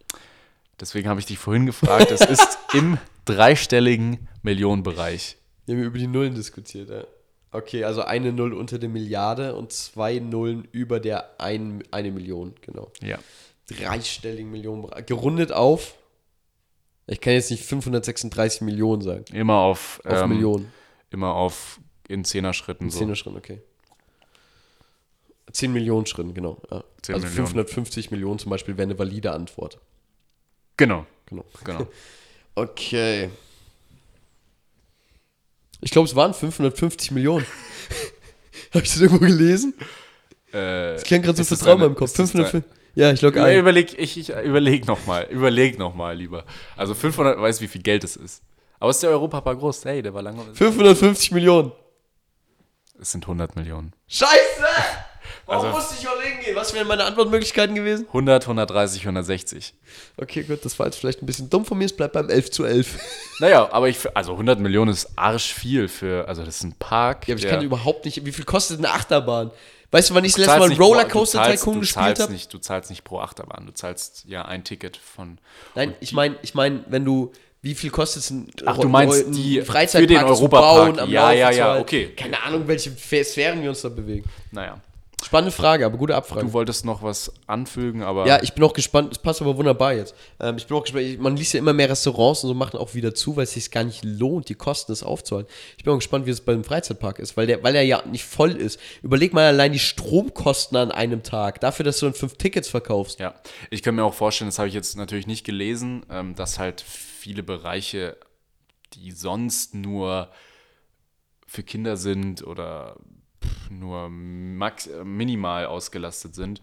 Deswegen habe ich dich vorhin gefragt. Es ist [LAUGHS] im dreistelligen Millionenbereich. Wir haben über die Nullen diskutiert, ja. Okay, also eine Null unter der Milliarde und zwei Nullen über der ein, eine Million, genau. Ja. Dreistelligen Millionen. Gerundet auf. Ich kann jetzt nicht 536 Millionen sagen. Immer auf, Auf Millionen. Immer auf in Zehner-Schritten. In So. Zehner Schritten, okay. 10 Millionen Schritten, genau. Ja. 10 also Millionen. 550 Millionen zum Beispiel wäre eine valide Antwort. Genau, Genau. genau. [LAUGHS] Okay. Ich glaube, es waren 550 Millionen. [LAUGHS] Habe ich das irgendwo gelesen? äh, Das klingt gerade so deine- in meinem Kopf. ist das 550. Ja, ich log Ja, ein. überleg, ich, ich überleg nochmal, überleg nochmal lieber. Also 500, weißt du, wie viel Geld es ist? Aber ist der Europapark groß? Hey, der war lange. 550 Millionen. Es sind 100 Millionen. Scheiße! Warum Also- musste ich überlegen gehen? Was wären meine Antwortmöglichkeiten gewesen? 100, 130, 160. Okay, gut, das war jetzt vielleicht ein bisschen dumm von mir. Es bleibt beim 11 zu 11. [LAUGHS] Naja, aber ich, also 100 Millionen ist arsch viel für, also das ist ein Park. Ja, aber ich kann überhaupt nicht. Wie viel kostet eine Achterbahn? Weißt du, wann ich das letzte Mal Rollercoaster Tycoon gespielt habe? Du zahlst nicht pro Achterbahn, du zahlst ja ein Ticket von. Nein, ich meine, ich mein, wenn du. Wie viel kostet es, ein Ach, du meinst die- Freizeitpark für den Europapark. bauen, am Ja, Laufen ja, ja, okay. Keine Ahnung, welche Sphären wir uns da bewegen. Naja, Spannende Frage, aber gute Abfrage. du wolltest noch was anfügen, aber. Ja, ich bin auch gespannt, es passt aber wunderbar jetzt. Ähm, ich bin auch gespannt, man liest ja immer mehr Restaurants und so machen auch wieder zu, weil es sich gar nicht lohnt, die Kosten das aufzuhalten. Ich bin auch gespannt, wie es beim Freizeitpark ist, weil der, weil der ja nicht voll ist. Überleg mal allein die Stromkosten an einem Tag, dafür, dass du dann fünf Tickets verkaufst. Ja, ich kann mir auch vorstellen, das habe ich jetzt natürlich nicht gelesen, ähm, dass halt viele Bereiche, die sonst nur für Kinder sind oder nur max äh, minimal ausgelastet sind,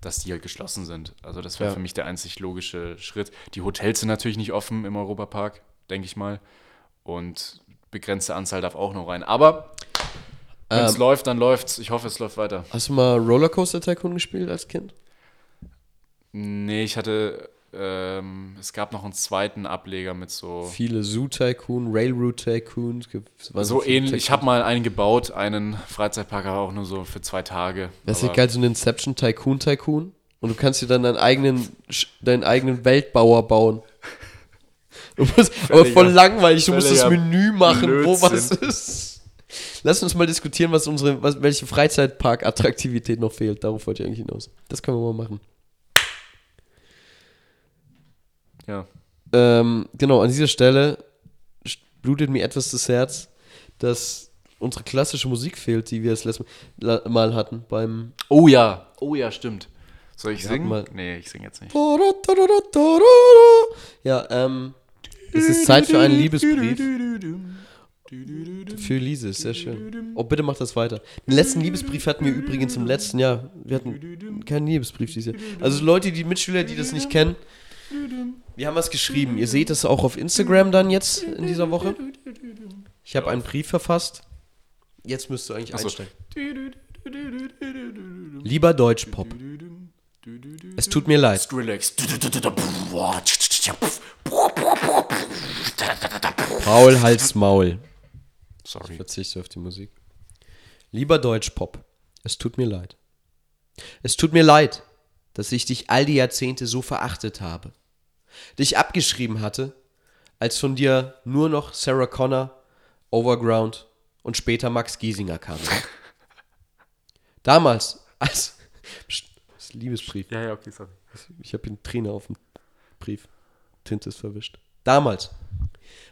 dass die halt geschlossen sind. Also das wäre Ja. für mich der einzig logische Schritt. Die Hotels sind natürlich nicht offen im Europapark, denke ich mal. Und begrenzte Anzahl darf auch noch rein. Aber wenn es Ähm. läuft, dann läuft's. Ich hoffe, es läuft weiter. Hast du mal Rollercoaster Tycoon gespielt als Kind? Nee, ich hatte, ähm, es gab noch einen zweiten Ableger mit so. Viele Zoo Tycoon, Railroad Tycoon. So ähnlich. Ich habe mal einen gebaut, einen Freizeitpark, aber auch nur so für zwei Tage. Das ist geil, so ein Inception Tycoon Tycoon. Und du kannst dir dann deinen eigenen, deinen eigenen Weltbauer bauen. [LAUGHS] Musst, aber voll langweilig, du musst das Menü machen, wo was Blödsinn. ist. Lass uns mal diskutieren, was unsere, was, welche Freizeitpark-Attraktivität noch fehlt. Darauf wollte ich eigentlich hinaus. Das können wir mal machen. Ja. Ähm, genau, an dieser Stelle blutet mir etwas das Herz, dass unsere klassische Musik fehlt, die wir das letzte Mal- hatten beim Oh ja. Oh ja, stimmt. Soll ich Wir singen? mal- Nee, ich singe jetzt nicht. Ja, ähm, es ist Zeit für einen Liebesbrief für Elise, ist sehr schön. Oh, bitte mach das weiter. Den letzten Liebesbrief hatten wir übrigens im letzten Jahr. Wir hatten keinen Liebesbrief dieses Jahr. Also Leute, die Mitschüler, die das nicht kennen, wir haben was geschrieben. Ihr seht es auch auf Instagram dann jetzt in dieser Woche. Ich habe einen Brief verfasst. Jetzt müsst ihr eigentlich Achso. einsteigen. Lieber Deutschpop, es tut mir leid. Skrillex. Paul Hals Maul. Sorry. Verzichte auf die Musik. Lieber Deutschpop, es tut mir leid. Es tut mir leid, dass ich dich all die Jahrzehnte so verachtet habe. Dich abgeschrieben hatte, als von dir nur noch Sarah Connor, Overground und später Max Giesinger kamen. [LAUGHS] Damals, als. Das ist ein Liebesbrief. Ja, ja, okay, sorry. Ich habe hier Träne auf dem Brief. Tinte ist verwischt. Damals,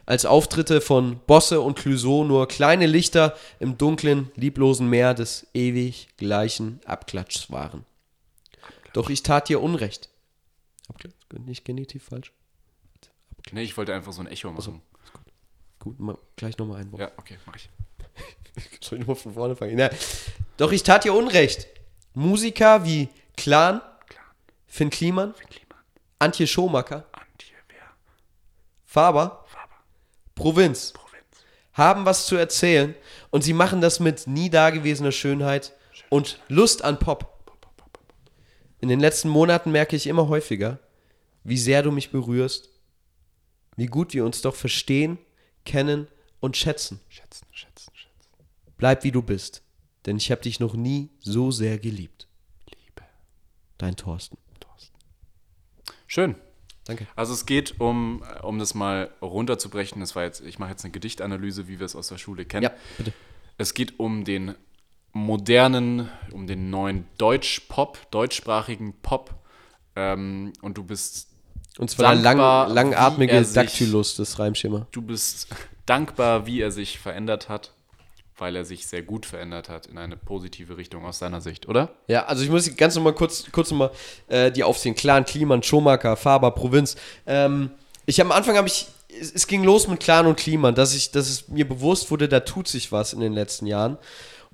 als Auftritte von Bosse und Clouseau nur kleine Lichter im dunklen, lieblosen Meer des ewig gleichen Abklatschs waren. Doch ich tat dir Unrecht. Abklatsch, nicht Genitiv falsch. Nee, ich wollte einfach so ein Echo machen. Gut, mal, gleich nochmal ein Wort. Ja, okay, mach ich. [LAUGHS] Soll ich nochmal von vorne fangen? Na, doch ich tat dir Unrecht. Musiker wie Clan, Finn Kliman, Antje Schomacker, Antje, wer? Faber, Faber. Provinz Provinz. haben was zu erzählen und sie machen das mit nie dagewesener Schönheit und Lust an Pop. In den letzten Monaten merke ich immer häufiger, wie sehr du mich berührst, wie gut wir uns doch verstehen, kennen und schätzen. Schätzen, schätzen, schätzen. Bleib wie du bist, denn ich habe dich noch nie so sehr geliebt. Liebe. Dein Thorsten. Thorsten. Schön. Danke. Also es geht um, um das mal runterzubrechen. Das war jetzt, ich mache jetzt eine Gedichtanalyse, wie wir es aus der Schule kennen. Ja, bitte. Es geht um den modernen, um den neuen Deutsch-Pop, deutschsprachigen Pop. Ähm, und du bist, Und zwar der lang, Dankbar, wie langatmige Dactylus, das Reimschema. du bist dankbar, wie er sich verändert hat. weil er sich sehr gut verändert hat in eine positive Richtung aus seiner Sicht, oder? Ja, also ich muss ganz nochmal kurz, kurz nochmal äh, die aufzählen. Clan, Kliman, Schumacher, Faber, Provinz. Ähm, ich am Anfang habe ich, es, ging los mit Clan und Kliman, dass ich, dass es mir bewusst wurde, da tut sich was in den letzten Jahren.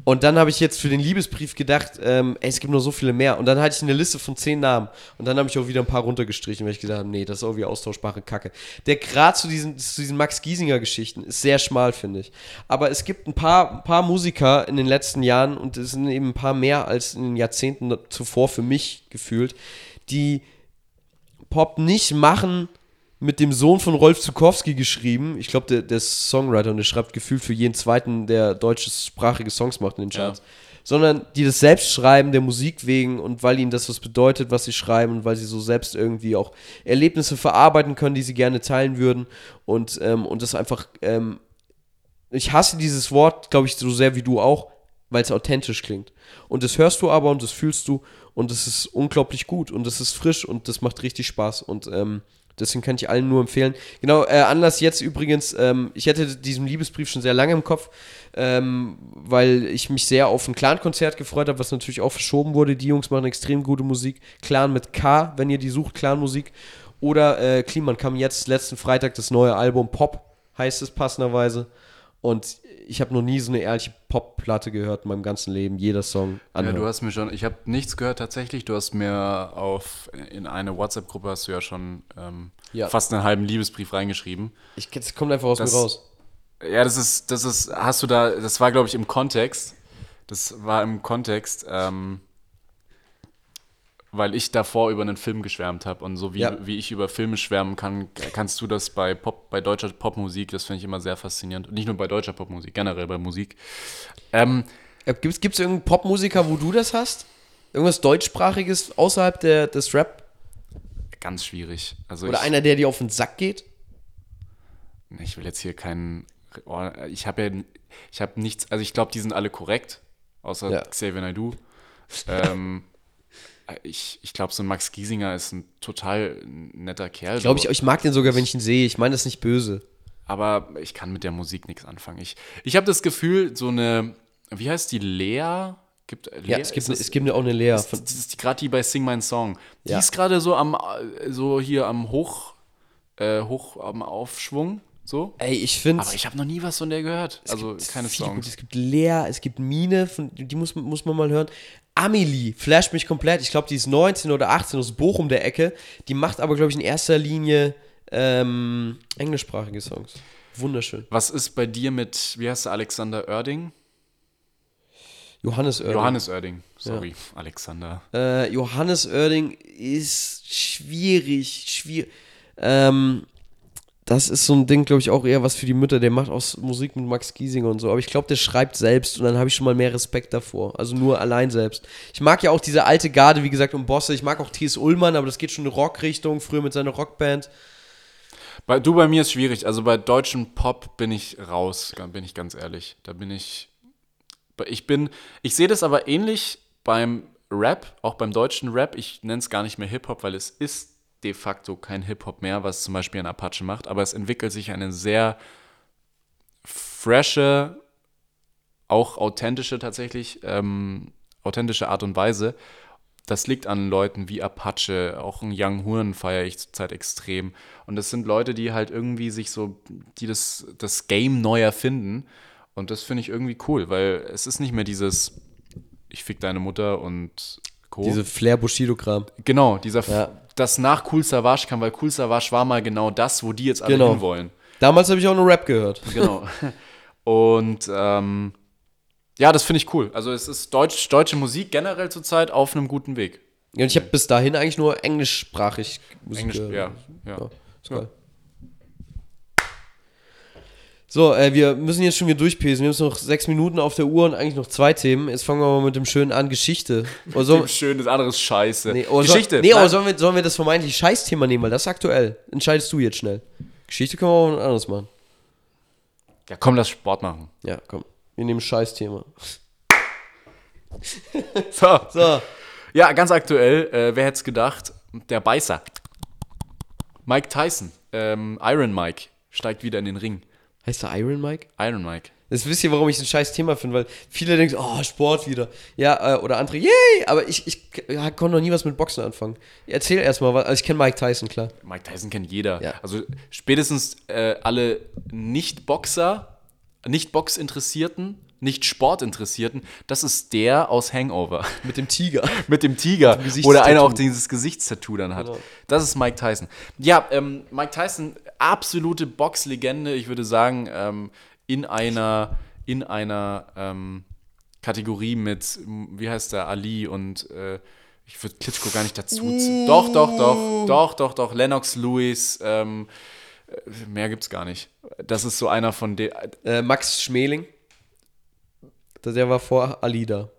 Und dann habe ich jetzt für den Liebesbrief gedacht, ähm, ey, es gibt noch so viele mehr. Und dann hatte ich eine Liste von zehn Namen. Und dann habe ich auch wieder ein paar runtergestrichen, weil ich gesagt habe, nee, das ist irgendwie austauschbare Kacke. Der Grad zu diesen, zu diesen Max Giesinger-Geschichten ist sehr schmal, finde ich. Aber es gibt ein paar, ein paar Musiker in den letzten Jahren, und es sind eben ein paar mehr als in den Jahrzehnten zuvor für mich gefühlt, die Pop nicht machen, mit dem Sohn von Rolf Zukowski geschrieben. Ich glaube, der, der Songwriter und der schreibt gefühlt für jeden zweiten, der deutschsprachige Songs macht in den Charts. Ja. Sondern die das selbst schreiben, der Musik wegen und weil ihnen das was bedeutet, was sie schreiben und weil sie so selbst irgendwie auch Erlebnisse verarbeiten können, die sie gerne teilen würden. Und, ähm, und das einfach, ähm, ich hasse dieses Wort, glaube ich, so sehr wie du auch, weil es authentisch klingt. Und das hörst du aber und das fühlst du und es ist unglaublich gut und es ist frisch und das macht richtig Spaß. Und ähm, Deswegen kann ich allen nur empfehlen. Genau, äh, Anlass jetzt übrigens, ähm, ich hätte diesen Liebesbrief schon sehr lange im Kopf, ähm, weil ich mich sehr auf ein Clan-Konzert gefreut habe, was natürlich auch verschoben wurde. Die Jungs machen extrem gute Musik. Clan mit K, wenn ihr die sucht, Clan-Musik. Oder äh, Kliman kam jetzt letzten Freitag das neue Album Pop, heißt es passenderweise. Und ich habe noch nie so eine ehrliche Pop-Platte gehört in meinem ganzen Leben, jeder Song. Anhört. Ja, du hast mir schon, ich habe nichts gehört tatsächlich. Du hast mir auf in eine WhatsApp-Gruppe hast du ja schon ähm, ja. fast einen halben Liebesbrief reingeschrieben. Ich, das kommt einfach aus das, mir raus. Ja, das ist, das ist, hast du da, das war glaube ich im Kontext. Das war im Kontext. Ähm, weil ich davor über einen Film geschwärmt habe. Und so wie, ja. wie ich über Filme schwärmen kann, kannst du das bei Pop, bei deutscher Popmusik, das finde ich immer sehr faszinierend. Und nicht nur bei deutscher Popmusik, generell bei Musik. Ähm, Gibt es irgendeinen Popmusiker, wo du das hast? Irgendwas deutschsprachiges außerhalb der, des Rap? Ganz schwierig. Also Oder ich, einer, der dir auf den Sack geht? Ich will jetzt hier keinen. Oh, ich habe ja. Ich habe nichts. Also ich glaube, die sind alle korrekt. Außer ja. Xavier Naidoo. [LAUGHS] ähm, ich, ich glaube, so ein Max Giesinger ist ein total netter Kerl. Ich glaube, ich, ich mag den sogar, wenn ich ihn sehe. Ich meine das nicht böse. Aber ich kann mit der Musik nichts anfangen. Ich, ich habe das Gefühl, so eine, wie heißt die, Lea? Gibt, Lea ja, es gibt, es, es gibt auch eine Lea. Das, das ist gerade die bei Sing My Song. Die ja. ist gerade so am, so hier am Hoch, äh, Hoch am Aufschwung. So. Ey, ich finde. Aber ich habe noch nie was von der gehört. Also keine Songs. Es gibt Lea, es gibt Mine, von, die muss, muss man mal hören. Amelie flasht mich komplett. Ich glaube, die ist 19 oder 18 aus Bochum der Ecke. Die macht aber, glaube ich, in erster Linie ähm, englischsprachige Songs. Wunderschön. Was ist bei dir mit, wie heißt du, Alexander Oerding? Johannes Oerding. Johannes Oerding, sorry, ja. Alexander. Äh, Johannes Oerding ist schwierig, schwierig. Ähm, das ist so ein Ding, glaube ich, auch eher was für die Mütter. Der macht auch Musik mit Max Giesinger und so. Aber ich glaube, der schreibt selbst und dann habe ich schon mal mehr Respekt davor. Also nur allein selbst. Ich mag ja auch diese alte Garde, wie gesagt, um Bosse. Ich mag auch T.S. Ullmann, aber das geht schon in Rockrichtung, früher mit seiner Rockband. Bei, du, bei mir ist schwierig. Also bei deutschem Pop bin ich raus, bin ich ganz ehrlich. Da bin ich. Ich bin. Ich sehe das aber ähnlich beim Rap, auch beim deutschen Rap. Ich nenne es gar nicht mehr Hip-Hop, weil es ist de facto kein Hip-Hop mehr, was zum Beispiel ein Apache macht, aber es entwickelt sich eine sehr frische, auch authentische tatsächlich, ähm, authentische Art und Weise. Das liegt an Leuten wie Apache, auch ein Young Huren feiere ich zurzeit extrem. Und das sind Leute, die halt irgendwie sich so, die das, das Game neu erfinden. Und das finde ich irgendwie cool, weil es ist nicht mehr dieses, ich fick deine Mutter und Co. Diese Flair Bushido-Kram. Genau, dieser ja das nach Cool Savage kam, weil Cool Savage war mal genau das, wo die jetzt alle genau. hinwollen. Damals habe ich auch nur Rap gehört. Genau. [LAUGHS] Und ähm, ja, das finde ich cool. Also es ist Deutsch, deutsche Musik generell zurzeit auf einem guten Weg. Ja, und ich habe bis dahin eigentlich nur englischsprachig Musik Englisch, gehört. Ja, ja. ja, ist geil. So, äh, wir müssen jetzt schon wieder durchpesen. Wir haben noch sechs Minuten auf der Uhr und eigentlich noch zwei Themen. Jetzt fangen wir mal mit dem Schönen an, Geschichte. [LAUGHS] Oder so, dem Schönen, das andere ist Scheiße. Nee, Geschichte. So, nee, aber sollen wir, sollen wir das vermeintlich Scheißthema nehmen, weil das ist aktuell. Entscheidest du jetzt schnell. Geschichte können wir auch anderes machen. Ja, komm, lass Sport machen. Ja, komm. Wir nehmen Scheißthema. [LAUGHS] so. so. Ja, ganz aktuell, äh, wer hätte es gedacht? Der Beißer. Mike Tyson, ähm, Iron Mike, steigt wieder in den Ring. Heißt der Iron Mike? Iron Mike. Das wisst ihr, warum ich ein scheiß Thema finde, weil viele denken, oh, Sport wieder. Ja, äh, oder andere, yay, aber ich, ich ja, konnte noch nie was mit Boxen anfangen. Erzähl erstmal, was- also ich kenne Mike Tyson, klar. Mike Tyson kennt jeder. Ja. Also spätestens äh, alle Nicht-Boxer, Nicht-Box-Interessierten, Nicht-Sport-Interessierten, das ist der aus Hangover. [LAUGHS] Mit dem Tiger. Mit dem Tiger, Gesichtstattoo. wo der eine auch dieses Gesichtstattoo dann hat. Genau. Das ist Mike Tyson. Ja, ähm, Mike Tyson, absolute Boxlegende, ich würde sagen, ähm, in einer, in einer ähm, Kategorie mit, wie heißt der, Ali und äh, ich würde Klitschko gar nicht dazu ziehen. Doch, doch, doch, doch, doch, doch, Lennox Lewis, ähm, äh, mehr gibt's gar nicht. Das ist so einer von den. Äh, Max Schmeling. Der- Der war vor Ali da.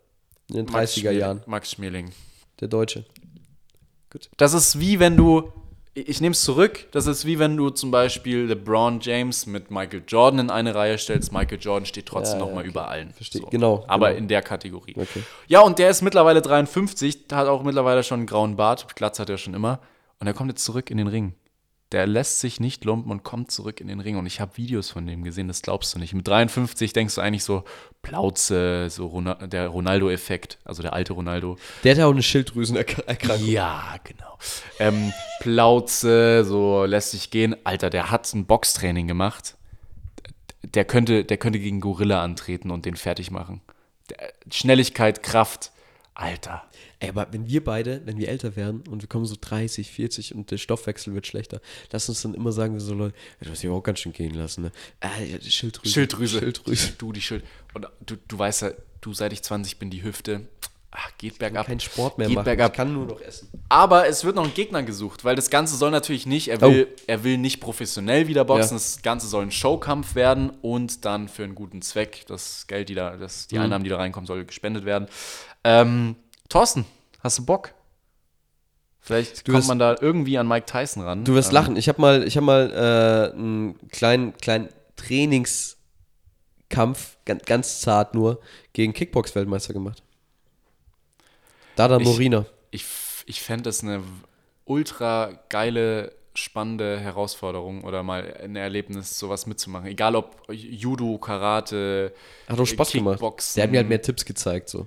In den 30er Jahren. Max Schmeling. Der Deutsche. Das ist wie wenn du, ich nehme es zurück, das ist wie wenn du zum Beispiel LeBron James mit Michael Jordan in eine Reihe stellst. Michael Jordan steht trotzdem Ja, noch ja, mal okay. über allen. Verstehe. Genau, Aber genau. in der Kategorie. Okay. Ja, und der ist mittlerweile 53, hat auch mittlerweile schon einen grauen Bart. Glatz hat er schon immer. Und er kommt jetzt zurück in den Ring. Der lässt sich nicht lumpen und kommt zurück in den Ring. Und ich habe Videos von dem gesehen, das glaubst du nicht. Mit 53 denkst du eigentlich so, Plauze, so Rona der Ronaldo-Effekt, also der alte Ronaldo. Der hat ja auch eine Schilddrüsenerkrankung. Ja, genau. Ähm, Plauze, so lässt sich gehen. Alter, der hat ein Boxtraining gemacht. Der könnte, der könnte gegen Gorilla antreten und den fertig machen. Der, Schnelligkeit, Kraft. Alter. Ey, aber wenn wir beide, wenn wir älter werden und wir kommen so 30, 40 und der Stoffwechsel wird schlechter, lass uns dann immer sagen, wir so Leute, du hast dich auch ganz schön gehen lassen, ne? Äh, Schilddrüse. Schilddrüse. Schilddrüse. Du, die Schild. Und du, du weißt ja, du seit ich 20 bin, die Hüfte. Ach, geht bergab. Kein Sport mehr Geht machen. bergab. Ich kann nur noch essen. Aber es wird noch ein Gegner gesucht, weil das Ganze soll natürlich nicht, er will, er will nicht professionell wieder boxen, Ja. das Ganze soll ein Showkampf werden und dann für einen guten Zweck, das Geld, die da, das, die Einnahmen, die da reinkommen, soll gespendet werden. Ähm, Thorsten, hast du Bock? Vielleicht Du kommt wirst- man da irgendwie an Mike Tyson ran. Du wirst Ähm, lachen. Ich habe mal, ich hab mal äh, einen kleinen, kleinen Trainingskampf, ganz, ganz zart nur, gegen Kickbox-Weltmeister gemacht. Dada Ich- Morina. Ich, ich fände das eine ultra geile, spannende Herausforderung oder mal ein Erlebnis, sowas mitzumachen. Egal ob Judo, Karate, Hat auch Spaß gemacht. Kickboxen. Der hat mir halt mehr Tipps gezeigt. So.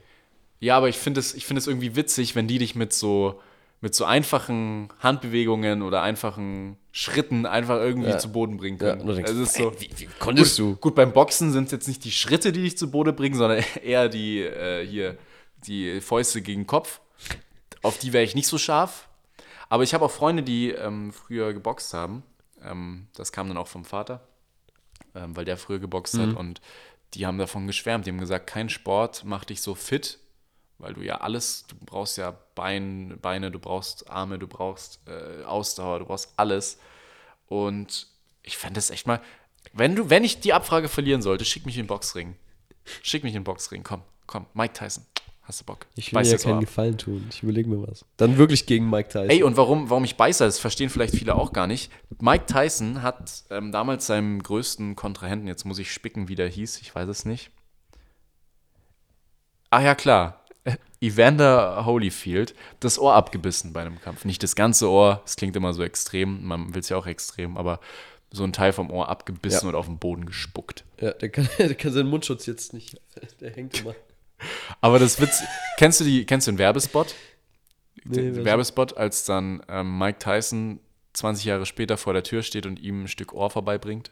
Ja, aber ich finde es, es irgendwie witzig, wenn die dich mit so, mit so einfachen Handbewegungen oder einfachen Schritten einfach irgendwie Ja. zu Boden bringen Ja, können. du denkst, es ist ey, so, wie, wie konntest gut, du? Gut, beim Boxen sind es jetzt nicht die Schritte, die dich zu Boden bringen, sondern [LAUGHS] eher die, äh, hier, die Fäuste gegen den Kopf. Auf die wäre ich nicht so scharf. Aber ich habe auch Freunde, die ähm, früher geboxt haben. Ähm, das kam dann auch vom Vater, ähm, weil der früher geboxt Mhm. hat. Und die haben davon geschwärmt. Die haben gesagt, kein Sport macht dich so fit, weil du ja alles, du brauchst ja Bein, Beine, du brauchst Arme, du brauchst äh, Ausdauer, du brauchst alles. Und ich fände es echt mal, wenn du, wenn ich die Abfrage verlieren sollte, schick mich in den Boxring. Schick mich in den Boxring, komm, komm, Mike Tyson. Hast du Bock? Ich will dir ja keinen ab. Gefallen tun. Ich überlege mir was. Dann wirklich gegen Mike Tyson. Ey, und warum, warum ich beiße, das verstehen vielleicht viele auch gar nicht. Mike Tyson hat ähm, damals seinem größten Kontrahenten, jetzt muss ich spicken, wie der hieß, ich weiß es nicht. Ah ja, klar. Äh, Evander Holyfield das Ohr abgebissen bei einem Kampf. Nicht das ganze Ohr, es klingt immer so extrem, man will es ja auch extrem, aber so ein Teil vom Ohr abgebissen Ja. und auf den Boden gespuckt. ja, der kann, [LAUGHS] der kann seinen Mundschutz jetzt nicht. [LAUGHS] Der hängt immer. Aber das Witz, kennst du die, kennst du den Werbespot? Nee, den wer- Werbespot, als dann ähm, Mike Tyson 20 Jahre später vor der Tür steht und ihm ein Stück Ohr vorbeibringt.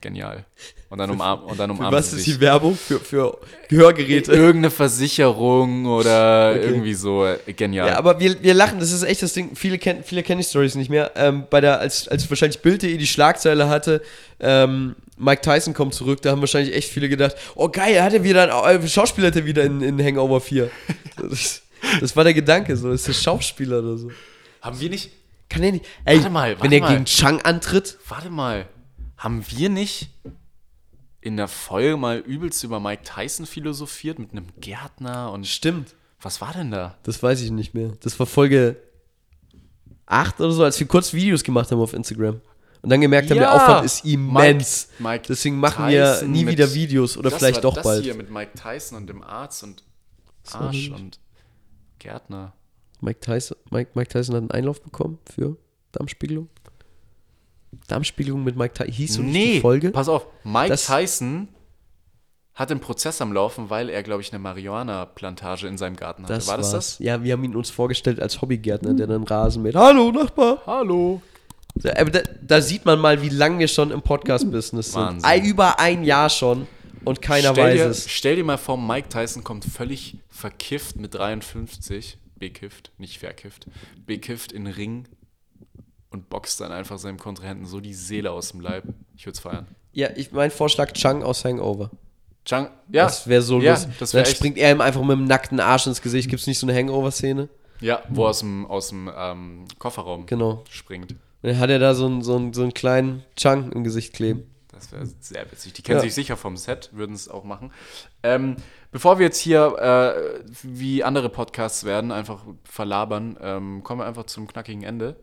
Genial. Und dann, umarm, und dann Für umarmen was ist die Werbung? Für, für Gehörgeräte. Irgendeine Versicherung oder Okay. irgendwie so. Genial. Ja, aber wir, wir lachen, das ist echt das Ding. Viele kennen viele kennen die Stories nicht mehr. Ähm, bei der, als, als wahrscheinlich Bild.de die Schlagzeile hatte, ähm, Mike Tyson kommt zurück, da haben wahrscheinlich echt viele gedacht, oh geil, hat er wieder einen äh, Schauspieler hat er wieder in, in Hangover 4. Das, das war der Gedanke, so, ist der Schauspieler oder so. Haben wir nicht. Kann er nicht. Ey, Warte mal, wenn warte er mal. gegen Chang antritt, Warte mal. Haben wir nicht in der Folge mal übelst über Mike Tyson philosophiert mit einem Gärtner und. stimmt. Was war denn da? Das weiß ich nicht mehr. Das war Folge 8 oder so, als wir kurz Videos gemacht haben auf Instagram. Und dann gemerkt haben, der Ja, Aufwand ist immens. Mike- Mike Deswegen machen wir Tyson nie mit- wieder Videos oder das vielleicht doch das bald. hier mit Mike Tyson und dem Arzt und Arsch und Gärtner. Mike Tyson, Mike, Mike Tyson hat einen Einlauf bekommen für Darmspiegelung. Darmspiegelung mit Mike Tyson. Hieß so nicht die Nee, Folge? pass auf. Mike Das- Tyson hat einen Prozess am Laufen, weil er, glaube ich, eine Marihuana-Plantage in seinem Garten hatte. War das war's. das? Ja, wir haben ihn uns vorgestellt als Hobbygärtner, der dann Rasen mäht. Hallo, Nachbar. Hallo. Ja, Aber da, da sieht man mal, wie lange wir schon im Podcast-Business sind. Wahnsinn. Über ein Jahr schon und keiner stell weiß dir, es. Stell dir mal vor, Mike Tyson kommt völlig verkifft mit 53, bekifft, nicht verkifft, bekifft in Ring boxt dann einfach seinem Kontrahenten so die Seele aus dem Leib. Ich würde es feiern. Ja, ich, mein Vorschlag, Chang aus Hangover. Chang, ja, Das wäre so ja, lustig. Das Dann wäre echt, springt er ihm einfach mit dem nackten Arsch ins Gesicht. Gibt es nicht so eine Hangover-Szene? ja, wo er aus dem, aus dem ähm, Kofferraum Genau. springt. Dann hat er da so einen, so einen, so einen kleinen Chang im Gesicht kleben. Das wäre sehr witzig. Die kennen Ja. sich sicher vom Set, würden es auch machen. Ähm, bevor wir jetzt hier äh, wie andere Podcasts werden, einfach verlabern, ähm, kommen wir einfach zum knackigen Ende.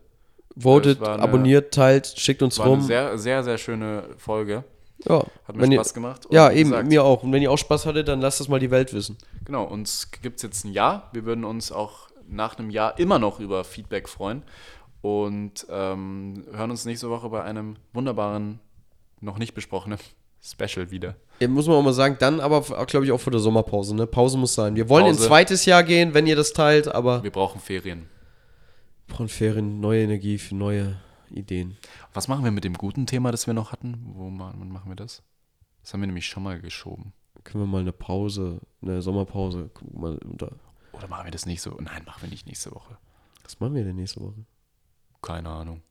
Votet, eine- abonniert, teilt, schickt uns War eine rum. sehr, sehr, sehr schöne Folge. ja, Hat mir Spaß ihr, gemacht. Ja, eben, gesagt, mir auch. Und wenn ihr auch Spaß hattet, dann lasst das mal die Welt wissen. Genau, uns gibt es jetzt ein Jahr. Wir würden uns auch nach einem Jahr immer noch über Feedback freuen. Und ähm, hören uns nächste Woche bei einem wunderbaren, noch nicht besprochenen [LAUGHS] Special wieder. Ja, muss man auch mal sagen, dann aber, glaube ich, auch vor der Sommerpause. Ne? Pause muss sein. Wir wollen Pause. in zweites Jahr gehen, wenn ihr das teilt, aber Wir brauchen Ferien. Wir brauchen Ferien, neue Energie für neue Ideen. Was machen wir mit dem guten Thema, das wir noch hatten? Wo machen wir das? Das haben wir nämlich schon mal geschoben. Können wir mal eine Pause, eine Sommerpause, mal unter. Oder machen wir das nicht so? Nein, machen wir nicht nächste Woche. Was machen wir denn nächste Woche? Keine Ahnung.